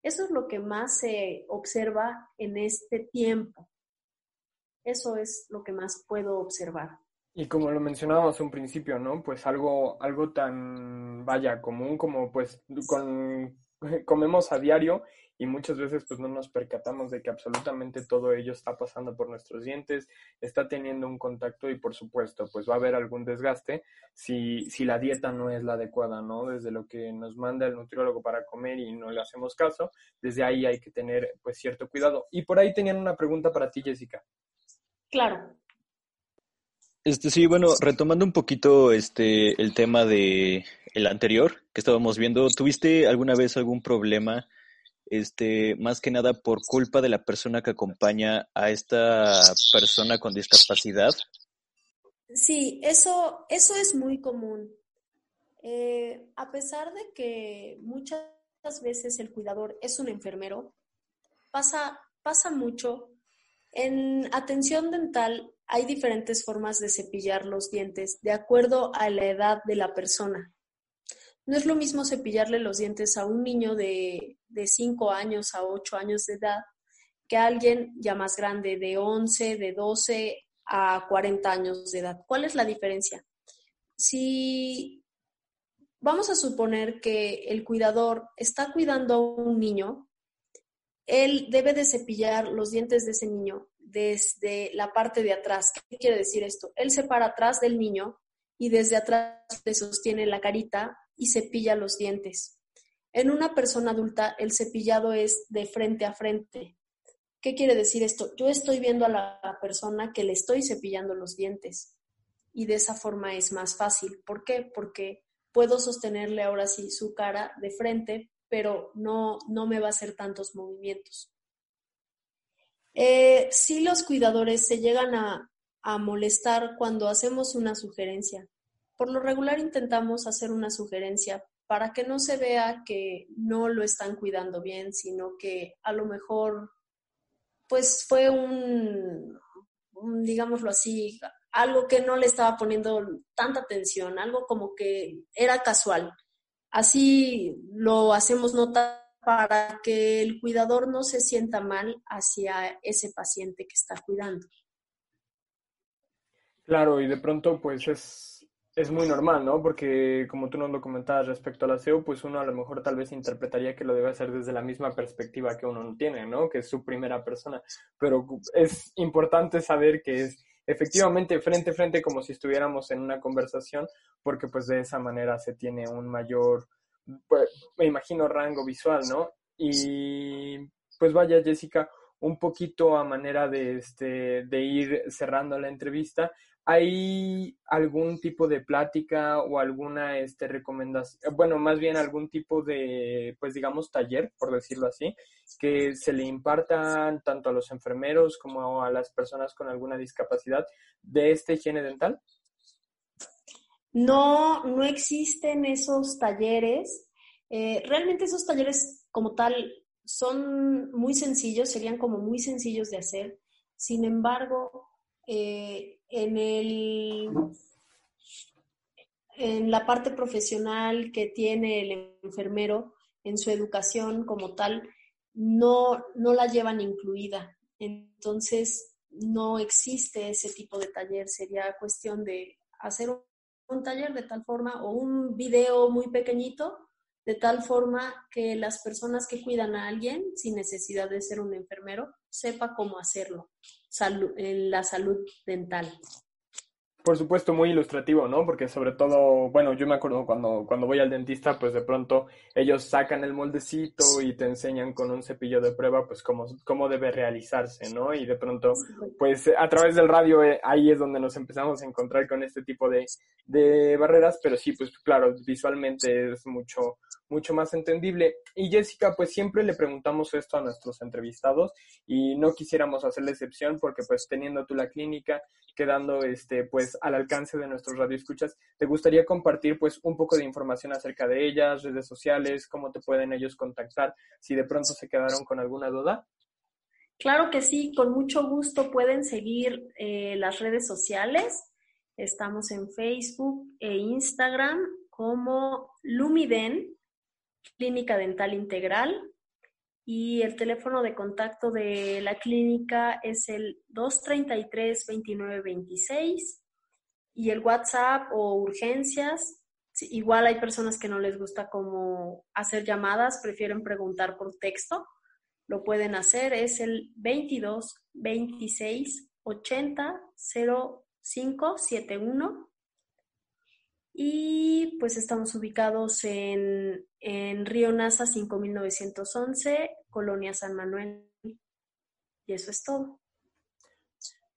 Eso es lo que más se observa en este tiempo. Eso es lo que más puedo observar. Y como lo mencionábamos un principio, ¿no? Pues algo, algo tan, vaya, común como pues con, (laughs) comemos a diario y muchas veces pues no nos percatamos de que absolutamente todo ello está pasando por nuestros dientes, está teniendo un contacto y por supuesto pues va a haber algún desgaste si, si la dieta no es la adecuada, ¿no? Desde lo que nos manda el nutriólogo para comer y no le hacemos caso, desde ahí hay que tener pues cierto cuidado. Y por ahí tenían una pregunta para ti, Jessica. Claro. Este sí, bueno, retomando un poquito este el tema de el anterior que estábamos viendo, ¿tuviste alguna vez algún problema este más que nada por culpa de la persona que acompaña a esta persona con discapacidad? Sí, eso eso es muy común. Eh, a pesar de que muchas veces el cuidador es un enfermero, pasa pasa mucho en atención dental hay diferentes formas de cepillar los dientes de acuerdo a la edad de la persona. No es lo mismo cepillarle los dientes a un niño de, de 5 años a 8 años de edad que alguien ya más grande, de 11, de 12 a 40 años de edad. ¿Cuál es la diferencia? Si vamos a suponer que el cuidador está cuidando a un niño, él debe de cepillar los dientes de ese niño desde la parte de atrás. ¿Qué quiere decir esto? Él se para atrás del niño y desde atrás le sostiene la carita y cepilla los dientes. En una persona adulta, el cepillado es de frente a frente. ¿Qué quiere decir esto? Yo estoy viendo a la persona que le estoy cepillando los dientes y de esa forma es más fácil. ¿Por qué? Porque puedo sostenerle ahora sí su cara de frente, pero no, no me va a hacer tantos movimientos. Eh, sí los cuidadores se llegan a, a molestar cuando hacemos una sugerencia. Por lo regular intentamos hacer una sugerencia para que no se vea que no lo están cuidando bien, sino que a lo mejor pues fue un, digámoslo así, algo que no le estaba poniendo tanta atención, algo como que era casual. Así lo hacemos notar para que el cuidador no se sienta mal hacia ese paciente que está cuidando. Claro, y de pronto pues es, es muy normal, ¿no? Porque como tú nos lo comentabas respecto al aseo, pues uno a lo mejor tal vez interpretaría que lo debe hacer desde la misma perspectiva que uno tiene, ¿no? Que es su primera persona. Pero es importante saber que es efectivamente frente a frente como si estuviéramos en una conversación, porque pues de esa manera se tiene un mayor pues, me imagino rango visual, ¿no? Y pues vaya, Jessica, un poquito a manera de, este, de ir cerrando la entrevista, ¿hay algún tipo de plática o alguna este, recomendación, bueno, más bien algún tipo de, pues digamos, taller, por decirlo así, que se le impartan tanto a los enfermeros como a las personas con alguna discapacidad de esta higiene dental? No, no existen esos talleres. Eh, realmente esos talleres como tal son muy sencillos, serían como muy sencillos de hacer. Sin embargo, eh, en, el, en la parte profesional que tiene el enfermero en su educación como tal, no, no la llevan incluida. Entonces, no existe ese tipo de taller. Sería cuestión de hacer un taller de tal forma o un video muy pequeñito, de tal forma que las personas que cuidan a alguien, sin necesidad de ser un enfermero, sepa cómo hacerlo en la salud dental. Por supuesto, muy ilustrativo, ¿no? Porque sobre todo, bueno, yo me acuerdo cuando, cuando voy al dentista, pues de pronto ellos sacan el moldecito y te enseñan con un cepillo de prueba, pues cómo, cómo debe realizarse, ¿no? Y de pronto, pues a través del radio, eh, ahí es donde nos empezamos a encontrar con este tipo de, de barreras, pero sí, pues claro, visualmente es mucho, mucho más entendible. Y Jessica, pues siempre le preguntamos esto a nuestros entrevistados y no quisiéramos hacer la excepción porque pues teniendo tú la clínica, quedando este pues al alcance de nuestros radioescuchas, ¿te gustaría compartir pues un poco de información acerca de ellas, redes sociales, cómo te pueden ellos contactar si de pronto se quedaron con alguna duda? Claro que sí, con mucho gusto pueden seguir eh, las redes sociales. Estamos en Facebook e Instagram como Lumiden, Clínica Dental Integral. Y el teléfono de contacto de la clínica es el 233-2926. Y el WhatsApp o urgencias, igual hay personas que no les gusta como hacer llamadas, prefieren preguntar por texto. Lo pueden hacer, es el 22 26 80 0571 y pues estamos ubicados en, en Río Nasa 5911, Colonia San Manuel. Y eso es todo.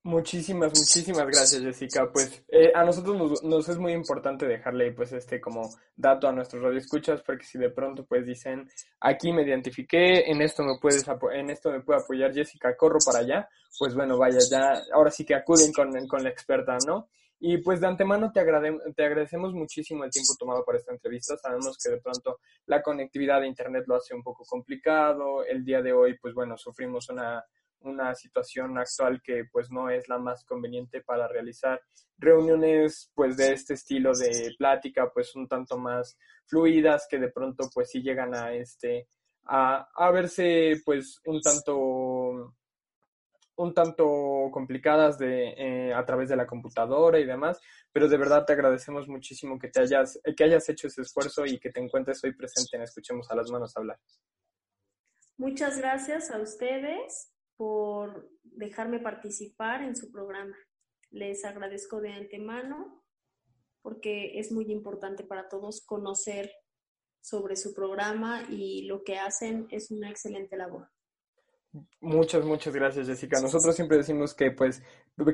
Muchísimas, muchísimas gracias, Jessica. Pues eh, a nosotros nos, es muy importante dejarle pues este como dato a nuestros radioescuchas porque si de pronto pues dicen aquí me identifiqué, en esto me puedes en esto me puede apoyar Jessica, corro para allá, pues bueno, vaya, ya ahora sí que acuden con, con la experta, ¿no? Y pues de antemano te, te agradecemos muchísimo el tiempo tomado para esta entrevista. Sabemos que de pronto la conectividad de Internet lo hace un poco complicado. El día de hoy, pues bueno, sufrimos una, una situación actual que pues no es la más conveniente para realizar reuniones pues de este estilo de plática pues un tanto más fluidas que de pronto pues sí llegan a este a, a verse pues un tanto un tanto complicadas de, eh, a través de la computadora y demás, pero de verdad te agradecemos muchísimo que, te hayas, que hayas hecho ese esfuerzo y que te encuentres hoy presente en Escuchemos a las Manos hablar. Muchas gracias a ustedes por dejarme participar en su programa. Les agradezco de antemano porque es muy importante para todos conocer sobre su programa y lo que hacen es una excelente labor. Muchas, muchas gracias, Jessica. Nosotros siempre decimos que, pues,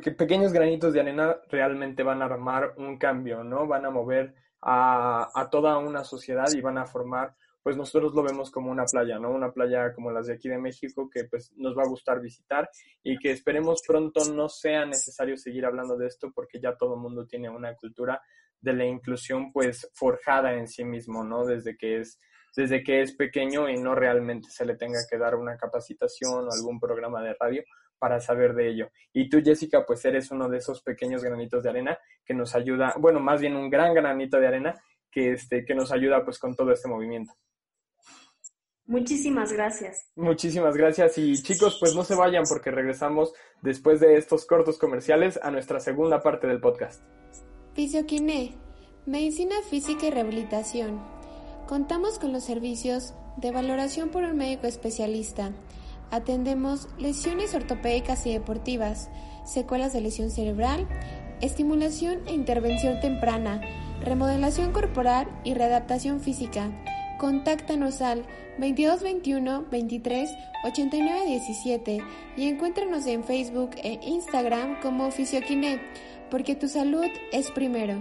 que pequeños granitos de arena realmente van a armar un cambio, ¿no? Van a mover a, a, toda una sociedad y van a formar, pues nosotros lo vemos como una playa, ¿no? Una playa como las de aquí de México que, pues, nos va a gustar visitar y que esperemos pronto no sea necesario seguir hablando de esto porque ya todo el mundo tiene una cultura de la inclusión, pues, forjada en sí mismo, ¿no? Desde que es desde que es pequeño y no realmente se le tenga que dar una capacitación o algún programa de radio para saber de ello. Y tú, Jessica, pues eres uno de esos pequeños granitos de arena que nos ayuda, bueno, más bien un gran granito de arena que, este, que nos ayuda pues con todo este movimiento. Muchísimas gracias. Muchísimas gracias y chicos, pues no se vayan porque regresamos después de estos cortos comerciales a nuestra segunda parte del podcast. Fisioquiné, Medicina Física y Rehabilitación Contamos con los servicios de valoración por un médico especialista. Atendemos lesiones ortopédicas y deportivas, secuelas de lesión cerebral, estimulación e intervención temprana, remodelación corporal y readaptación física. Contáctanos al 2221 23 89 17 y encuéntranos en Facebook e Instagram como Fisioquiné, porque tu salud es primero.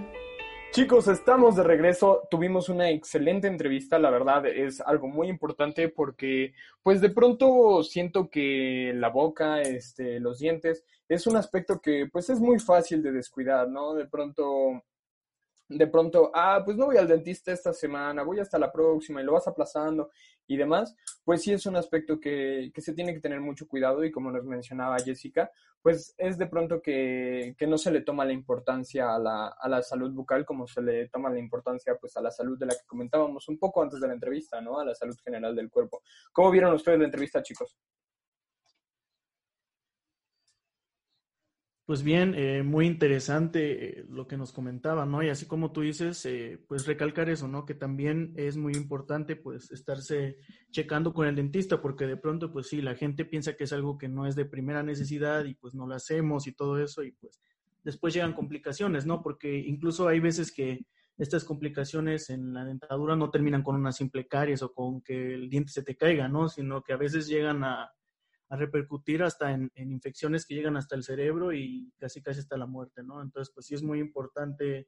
Chicos, estamos de regreso. Tuvimos una excelente entrevista, la verdad es algo muy importante porque pues de pronto siento que la boca, este, los dientes es un aspecto que pues es muy fácil de descuidar, ¿no? De pronto de pronto, ah, pues no voy al dentista esta semana, voy hasta la próxima y lo vas aplazando y demás, pues sí es un aspecto que, que se tiene que tener mucho cuidado y como nos mencionaba Jessica, pues es de pronto que, que no se le toma la importancia a la, a la, salud bucal como se le toma la importancia pues a la salud de la que comentábamos un poco antes de la entrevista, ¿no? A la salud general del cuerpo. ¿Cómo vieron ustedes la entrevista, chicos? Pues bien, eh, muy interesante eh, lo que nos comentaba, ¿no? Y así como tú dices, eh, pues recalcar eso, ¿no? Que también es muy importante, pues, estarse checando con el dentista, porque de pronto, pues sí, la gente piensa que es algo que no es de primera necesidad y pues no lo hacemos y todo eso, y pues después llegan complicaciones, ¿no? Porque incluso hay veces que estas complicaciones en la dentadura no terminan con una simple caries o con que el diente se te caiga, ¿no? Sino que a veces llegan a, repercutir hasta en, infecciones que llegan hasta el cerebro y casi casi hasta la muerte, ¿no? Entonces, pues sí es muy importante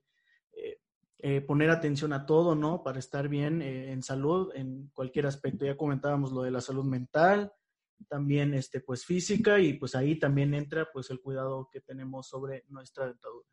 eh, eh, poner atención a todo, ¿no? Para estar bien eh, en salud en cualquier aspecto. Ya comentábamos lo de la salud mental, también este, pues física y pues ahí también entra pues el cuidado que tenemos sobre nuestra dentadura.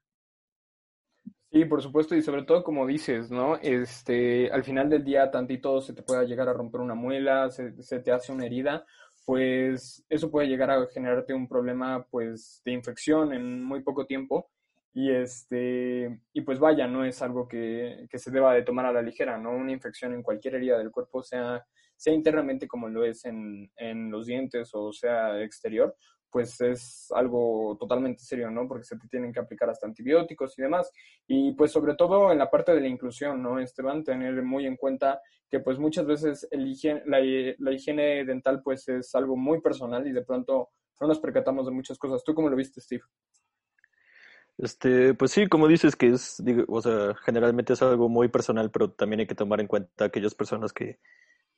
Sí, por supuesto, y sobre todo como dices, ¿no? Este, al final del día, tantito se te puede llegar a romper una muela, se, se, te hace una herida, pues eso puede llegar a generarte un problema, pues, de infección en muy poco tiempo. Y este, y pues vaya, no es algo que, que se deba de tomar a la ligera, ¿no? Una infección en cualquier herida del cuerpo, sea, sea internamente como lo es en, en los dientes o sea exterior, pues es algo totalmente serio, ¿no? Porque se te tienen que aplicar hasta antibióticos y demás. Y pues sobre todo en la parte de la inclusión, ¿no, Esteban? Tener muy en cuenta que pues muchas veces el higiene, la, la, higiene dental pues es algo muy personal y de pronto no nos percatamos de muchas cosas. ¿Tú cómo lo viste, Steve? Este, pues sí, como dices que es, digo, o sea, generalmente es algo muy personal, pero también hay que tomar en cuenta aquellas personas que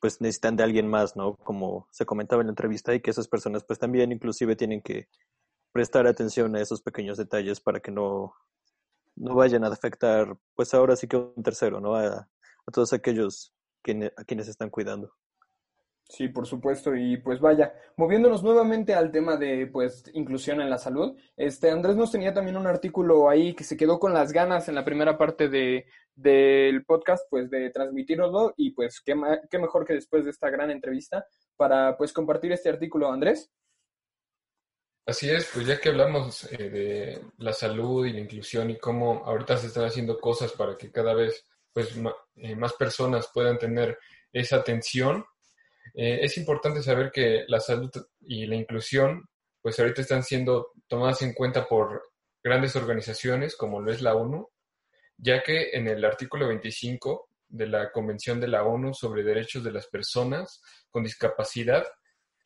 pues necesitan de alguien más, ¿no? Como se comentaba en la entrevista y que esas personas pues también inclusive tienen que prestar atención a esos pequeños detalles para que no, no vayan a afectar pues ahora sí que un tercero, ¿no? A, todos aquellos a quienes están cuidando. Sí, por supuesto. Y pues vaya, moviéndonos nuevamente al tema de pues inclusión en la salud, este Andrés nos tenía también un artículo ahí que se quedó con las ganas en la primera parte de, del podcast, pues de transmitirlo y pues qué, qué mejor que después de esta gran entrevista para pues compartir este artículo, Andrés. Así es, pues ya que hablamos eh, de la salud y la inclusión y cómo ahorita se están haciendo cosas para que cada vez pues eh, más personas puedan tener esa atención eh, es importante saber que la salud y la inclusión, pues ahorita están siendo tomadas en cuenta por grandes organizaciones como lo es la ONU, ya que en el artículo 25 de la Convención de la ONU sobre Derechos de las Personas con Discapacidad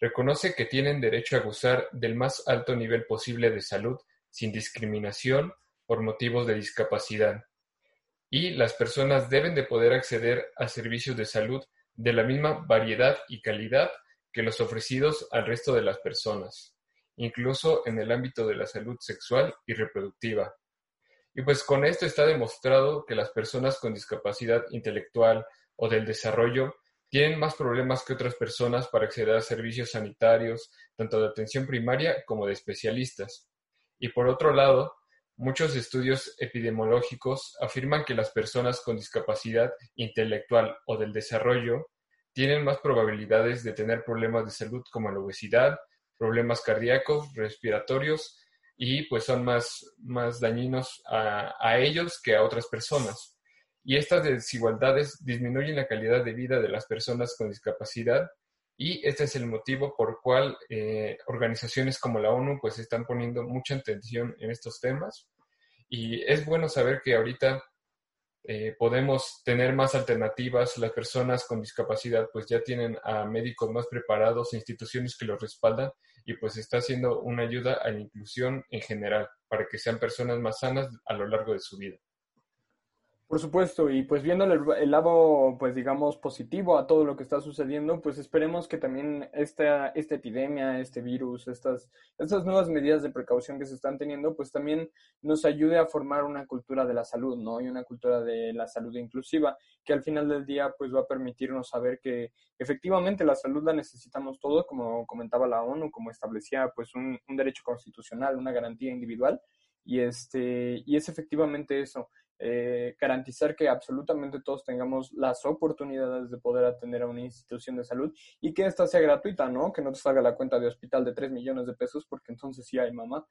reconoce que tienen derecho a gozar del más alto nivel posible de salud sin discriminación por motivos de discapacidad. Y las personas deben de poder acceder a servicios de salud de la misma variedad y calidad que los ofrecidos al resto de las personas, incluso en el ámbito de la salud sexual y reproductiva. Y pues con esto está demostrado que las personas con discapacidad intelectual o del desarrollo tienen más problemas que otras personas para acceder a servicios sanitarios, tanto de atención primaria como de especialistas. Y por otro lado, Muchos estudios epidemiológicos afirman que las personas con discapacidad intelectual o del desarrollo tienen más probabilidades de tener problemas de salud como la obesidad, problemas cardíacos, respiratorios y pues son más, más dañinos a, a ellos que a otras personas. Y estas desigualdades disminuyen la calidad de vida de las personas con discapacidad y este es el motivo por cual eh, organizaciones como la ONU pues están poniendo mucha atención en estos temas. Y es bueno saber que ahorita eh, podemos tener más alternativas. Las personas con discapacidad pues ya tienen a médicos más preparados, instituciones que los respaldan y pues está haciendo una ayuda a la inclusión en general para que sean personas más sanas a lo largo de su vida. Por supuesto, y pues viendo el, lado, pues digamos, positivo a todo lo que está sucediendo, pues esperemos que también esta, esta epidemia, este virus, estas, estas nuevas medidas de precaución que se están teniendo, pues también nos ayude a formar una cultura de la salud, ¿no? Y una cultura de la salud inclusiva, que al final del día, pues va a permitirnos saber que efectivamente la salud la necesitamos todo, como comentaba la ONU, como establecía, pues un, un derecho constitucional, una garantía individual, y este, y es efectivamente eso eh, garantizar que absolutamente todos tengamos las oportunidades de poder atender a una institución de salud y que ésta sea gratuita, ¿no? Que no te salga la cuenta de hospital de 3 millones de pesos porque entonces sí hay mamá,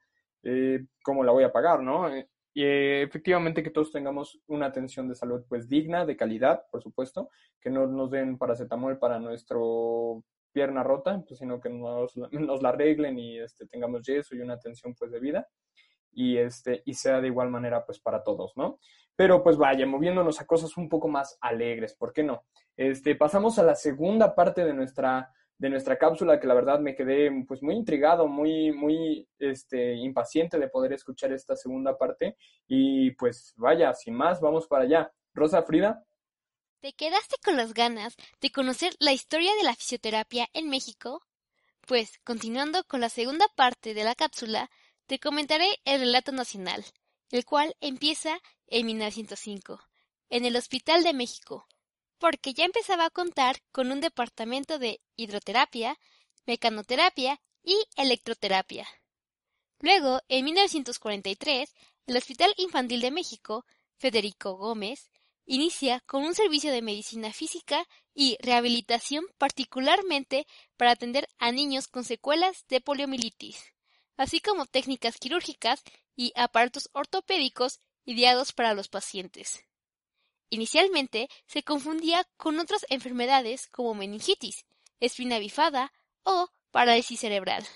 eh, ¿cómo la voy a pagar, no? Y efectivamente que todos tengamos una atención de salud pues digna, de calidad, por supuesto, que no nos den paracetamol para nuestro pierna rota, pues, sino que nos, nos la arreglen y este, tengamos yeso y una atención pues de vida y, este, y sea de igual manera pues para todos, ¿no? Pero pues vaya, moviéndonos a cosas un poco más alegres, ¿por qué no? Este, pasamos a la segunda parte de nuestra de nuestra cápsula, que la verdad me quedé pues muy intrigado, muy, muy este, impaciente de poder escuchar esta segunda parte. Y pues vaya, sin más, vamos para allá. Rosa Frida. ¿Te quedaste con las ganas de conocer la historia de la fisioterapia en México? Pues, continuando con la segunda parte de la cápsula, te comentaré el relato nacional, el cual empieza en 1905, en el Hospital de México, porque ya empezaba a contar con un departamento de hidroterapia, mecanoterapia y electroterapia. Luego, en 1943, el Hospital Infantil de México, Federico Gómez, inicia con un servicio de medicina física y rehabilitación particularmente para atender a niños con secuelas de poliomielitis, así como técnicas quirúrgicas y aparatos ortopédicos ideados para los pacientes. Inicialmente se confundía con otras enfermedades como meningitis, espina bifada o parálisis cerebral.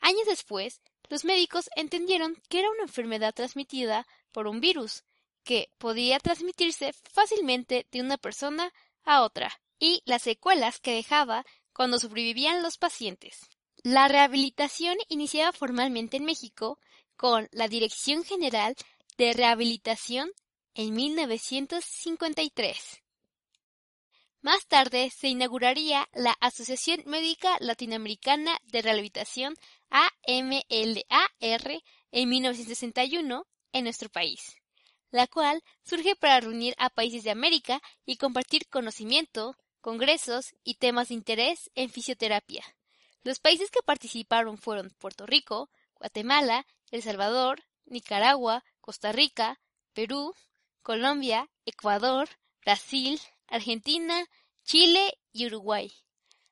Años después, los médicos entendieron que era una enfermedad transmitida por un virus, que podía transmitirse fácilmente de una persona a otra, y las secuelas que dejaba cuando sobrevivían los pacientes. La rehabilitación iniciaba formalmente en México con la Dirección General de Rehabilitación en 1953. Más tarde se inauguraría la Asociación Médica Latinoamericana de Rehabilitación AMLAR en 1961 en nuestro país, la cual surge para reunir a países de América y compartir conocimiento, congresos y temas de interés en fisioterapia. Los países que participaron fueron Puerto Rico, Guatemala, El Salvador, Nicaragua, Costa Rica, Perú, Colombia, Ecuador, Brasil, Argentina, Chile y Uruguay.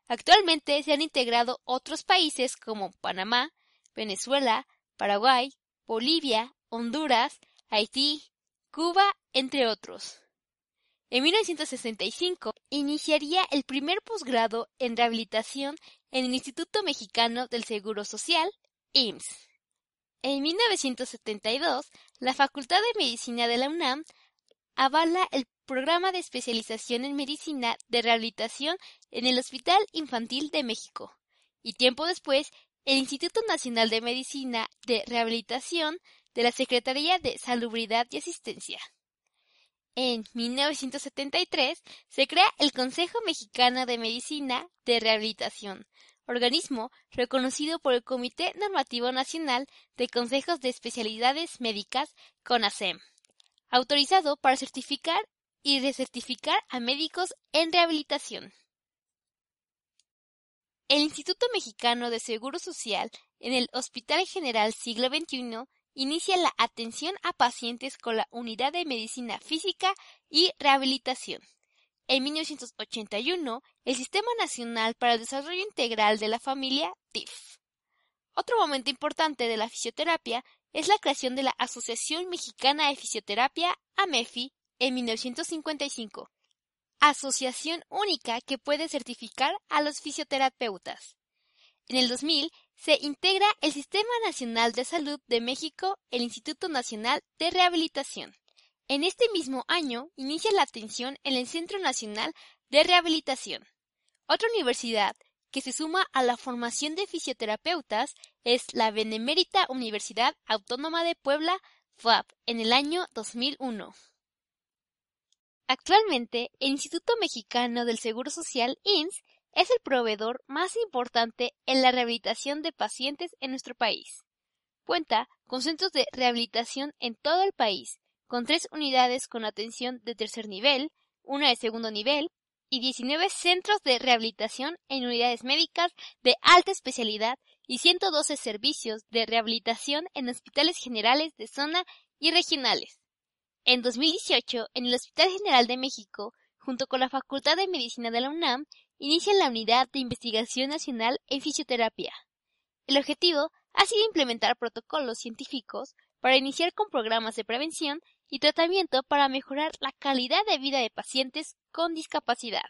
Actualmente se han integrado otros países como Panamá, Venezuela, Paraguay, Bolivia, Honduras, Haití, Cuba, entre otros. En 1965 iniciaría el primer posgrado en rehabilitación en el Instituto Mexicano del Seguro Social, IMSS. En 1972, la Facultad de Medicina de la UNAM avala el programa de especialización en medicina de rehabilitación en el Hospital Infantil de México. Y tiempo después, el Instituto Nacional de Medicina de Rehabilitación de la Secretaría de Salubridad y Asistencia. En 1973 se crea el Consejo Mexicano de Medicina de Rehabilitación, organismo reconocido por el Comité Normativo Nacional de Consejos de Especialidades Médicas, CONASEM autorizado para certificar y recertificar a médicos en rehabilitación. El Instituto Mexicano de Seguro Social en el Hospital General Siglo XXI inicia la atención a pacientes con la Unidad de Medicina Física y Rehabilitación. En 1981, el Sistema Nacional para el Desarrollo Integral de la Familia, TIF. Otro momento importante de la fisioterapia es la creación de la Asociación Mexicana de Fisioterapia, AMEFI, en 1955, asociación única que puede certificar a los fisioterapeutas. En el 2000 se integra el Sistema Nacional de Salud de México, el Instituto Nacional de Rehabilitación. En este mismo año inicia la atención en el Centro Nacional de Rehabilitación. Otra universidad que se suma a la formación de fisioterapeutas es la Benemérita Universidad Autónoma de Puebla, FUAP, en el año 2001. Actualmente, el Instituto Mexicano del Seguro Social, INS, es el proveedor más importante en la rehabilitación de pacientes en nuestro país. Cuenta con centros de rehabilitación en todo el país, con tres unidades con atención de tercer nivel, una de segundo nivel y 19 centros de rehabilitación en unidades médicas de alta especialidad y 112 servicios de rehabilitación en hospitales generales de zona y regionales. En 2018, en el Hospital General de México, junto con la Facultad de Medicina de la UNAM, inician la Unidad de Investigación Nacional en Fisioterapia. El objetivo ha sido implementar protocolos científicos para iniciar con programas de prevención y tratamiento para mejorar la calidad de vida de pacientes con discapacidad.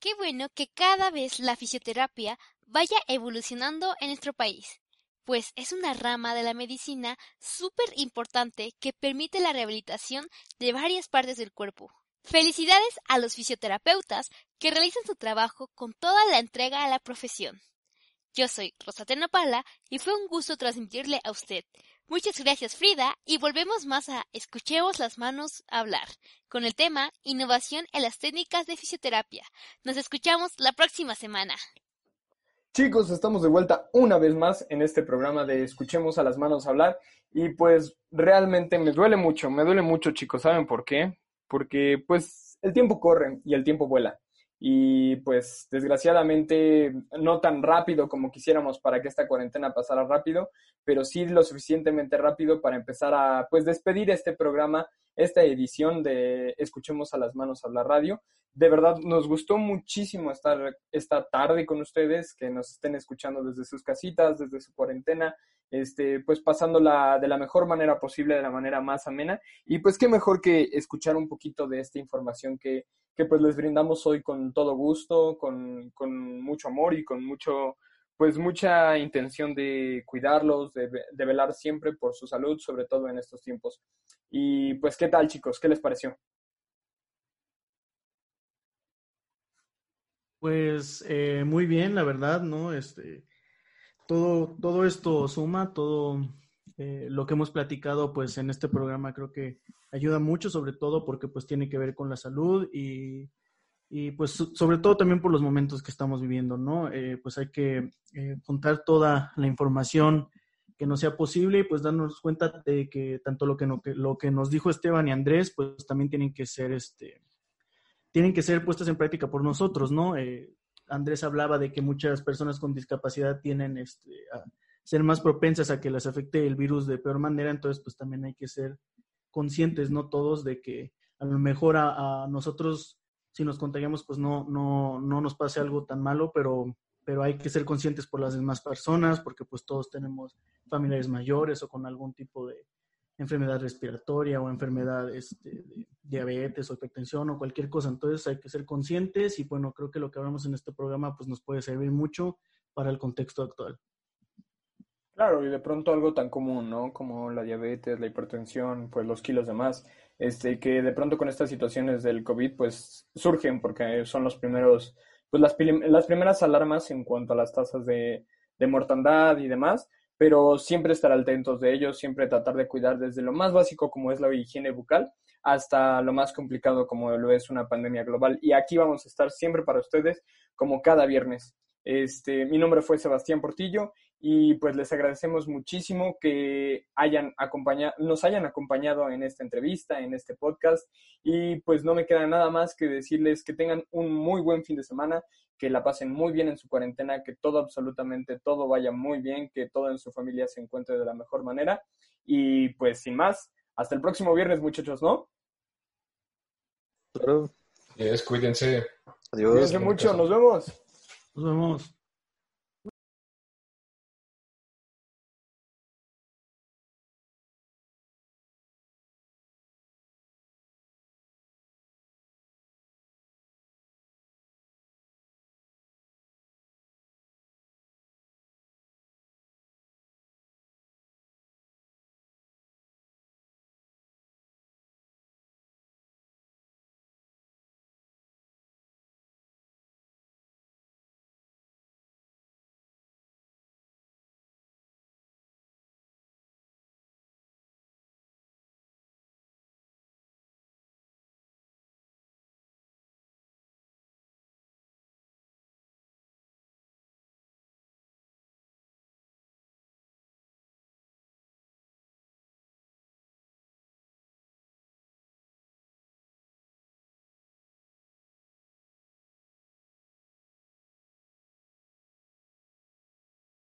Qué bueno que cada vez la fisioterapia vaya evolucionando en nuestro país, pues es una rama de la medicina súper importante que permite la rehabilitación de varias partes del cuerpo, Felicidades a los fisioterapeutas que realizan su trabajo con toda la entrega a la profesión. Yo soy Rosa Tenapala y fue un gusto transmitirle a usted. Muchas gracias Frida y volvemos más a Escuchemos las manos hablar con el tema Innovación en las técnicas de fisioterapia. Nos escuchamos la próxima semana. Chicos, estamos de vuelta una vez más en este programa de Escuchemos a las manos hablar y pues realmente me duele mucho, me duele mucho chicos, ¿saben por qué? Porque pues el tiempo corre y el tiempo vuela. Y pues desgraciadamente no tan rápido como quisiéramos para que esta cuarentena pasara rápido, pero sí lo suficientemente rápido para empezar a pues despedir este programa, esta edición de Escuchemos a las manos a la radio. De verdad nos gustó muchísimo estar esta tarde con ustedes, que nos estén escuchando desde sus casitas, desde su cuarentena, este, pues pasándola de la mejor manera posible, de la manera más amena. Y pues qué mejor que escuchar un poquito de esta información que que pues les brindamos hoy con todo gusto, con, con mucho amor y con mucho, pues mucha intención de cuidarlos, de, velar siempre por su salud, sobre todo en estos tiempos. Y pues, ¿qué tal chicos? ¿Qué les pareció? Pues eh, muy bien, la verdad, ¿no? Este, todo, todo esto suma, todo eh, lo que hemos platicado pues en este programa creo que ayuda mucho, sobre todo porque pues tiene que ver con la salud y, y pues sobre todo también por los momentos que estamos viviendo, ¿no? Eh, pues hay que eh, contar toda la información que nos sea posible y pues darnos cuenta de que tanto lo que, no, que, lo que nos dijo Esteban y Andrés pues también tienen que ser este tienen que ser puestas en práctica por nosotros, ¿no? Andrés hablaba de que muchas personas con discapacidad tienen este, ser más propensas a que las afecte el virus de peor manera, entonces pues también hay que ser conscientes, no todos, de que a lo mejor a, nosotros, si nos contagiamos, pues no, no, no nos pase algo tan malo, pero, pero hay que ser conscientes por las demás personas, porque pues todos tenemos familiares mayores o con algún tipo de enfermedad respiratoria o enfermedad este, de diabetes o hipertensión o cualquier cosa. Entonces hay que ser conscientes y bueno, creo que lo que hablamos en este programa pues nos puede servir mucho para el contexto actual. Claro, y de pronto algo tan común, ¿no? Como la diabetes, la hipertensión, pues los kilos de más, este, que de pronto con estas situaciones del COVID, pues surgen porque son los primeros, pues las, las primeras alarmas en cuanto a las tasas de, de mortandad y demás, pero siempre estar atentos de ellos, siempre tratar de cuidar desde lo más básico como es la higiene bucal hasta lo más complicado como lo es una pandemia global. Y aquí vamos a estar siempre para ustedes como cada viernes. Este, mi nombre fue Sebastián Portillo y pues les agradecemos muchísimo que hayan acompañado, nos hayan acompañado en esta entrevista, en este podcast y pues no me queda nada más que decirles que tengan un muy buen fin de semana, que la pasen muy bien en su cuarentena, que todo absolutamente todo vaya muy bien, que todo en su familia se encuentre de la mejor manera y pues sin más, hasta el próximo viernes muchachos, ¿no? Claro. cuídense. Adiós. Cuídense mucho, nos vemos. Nos vemos.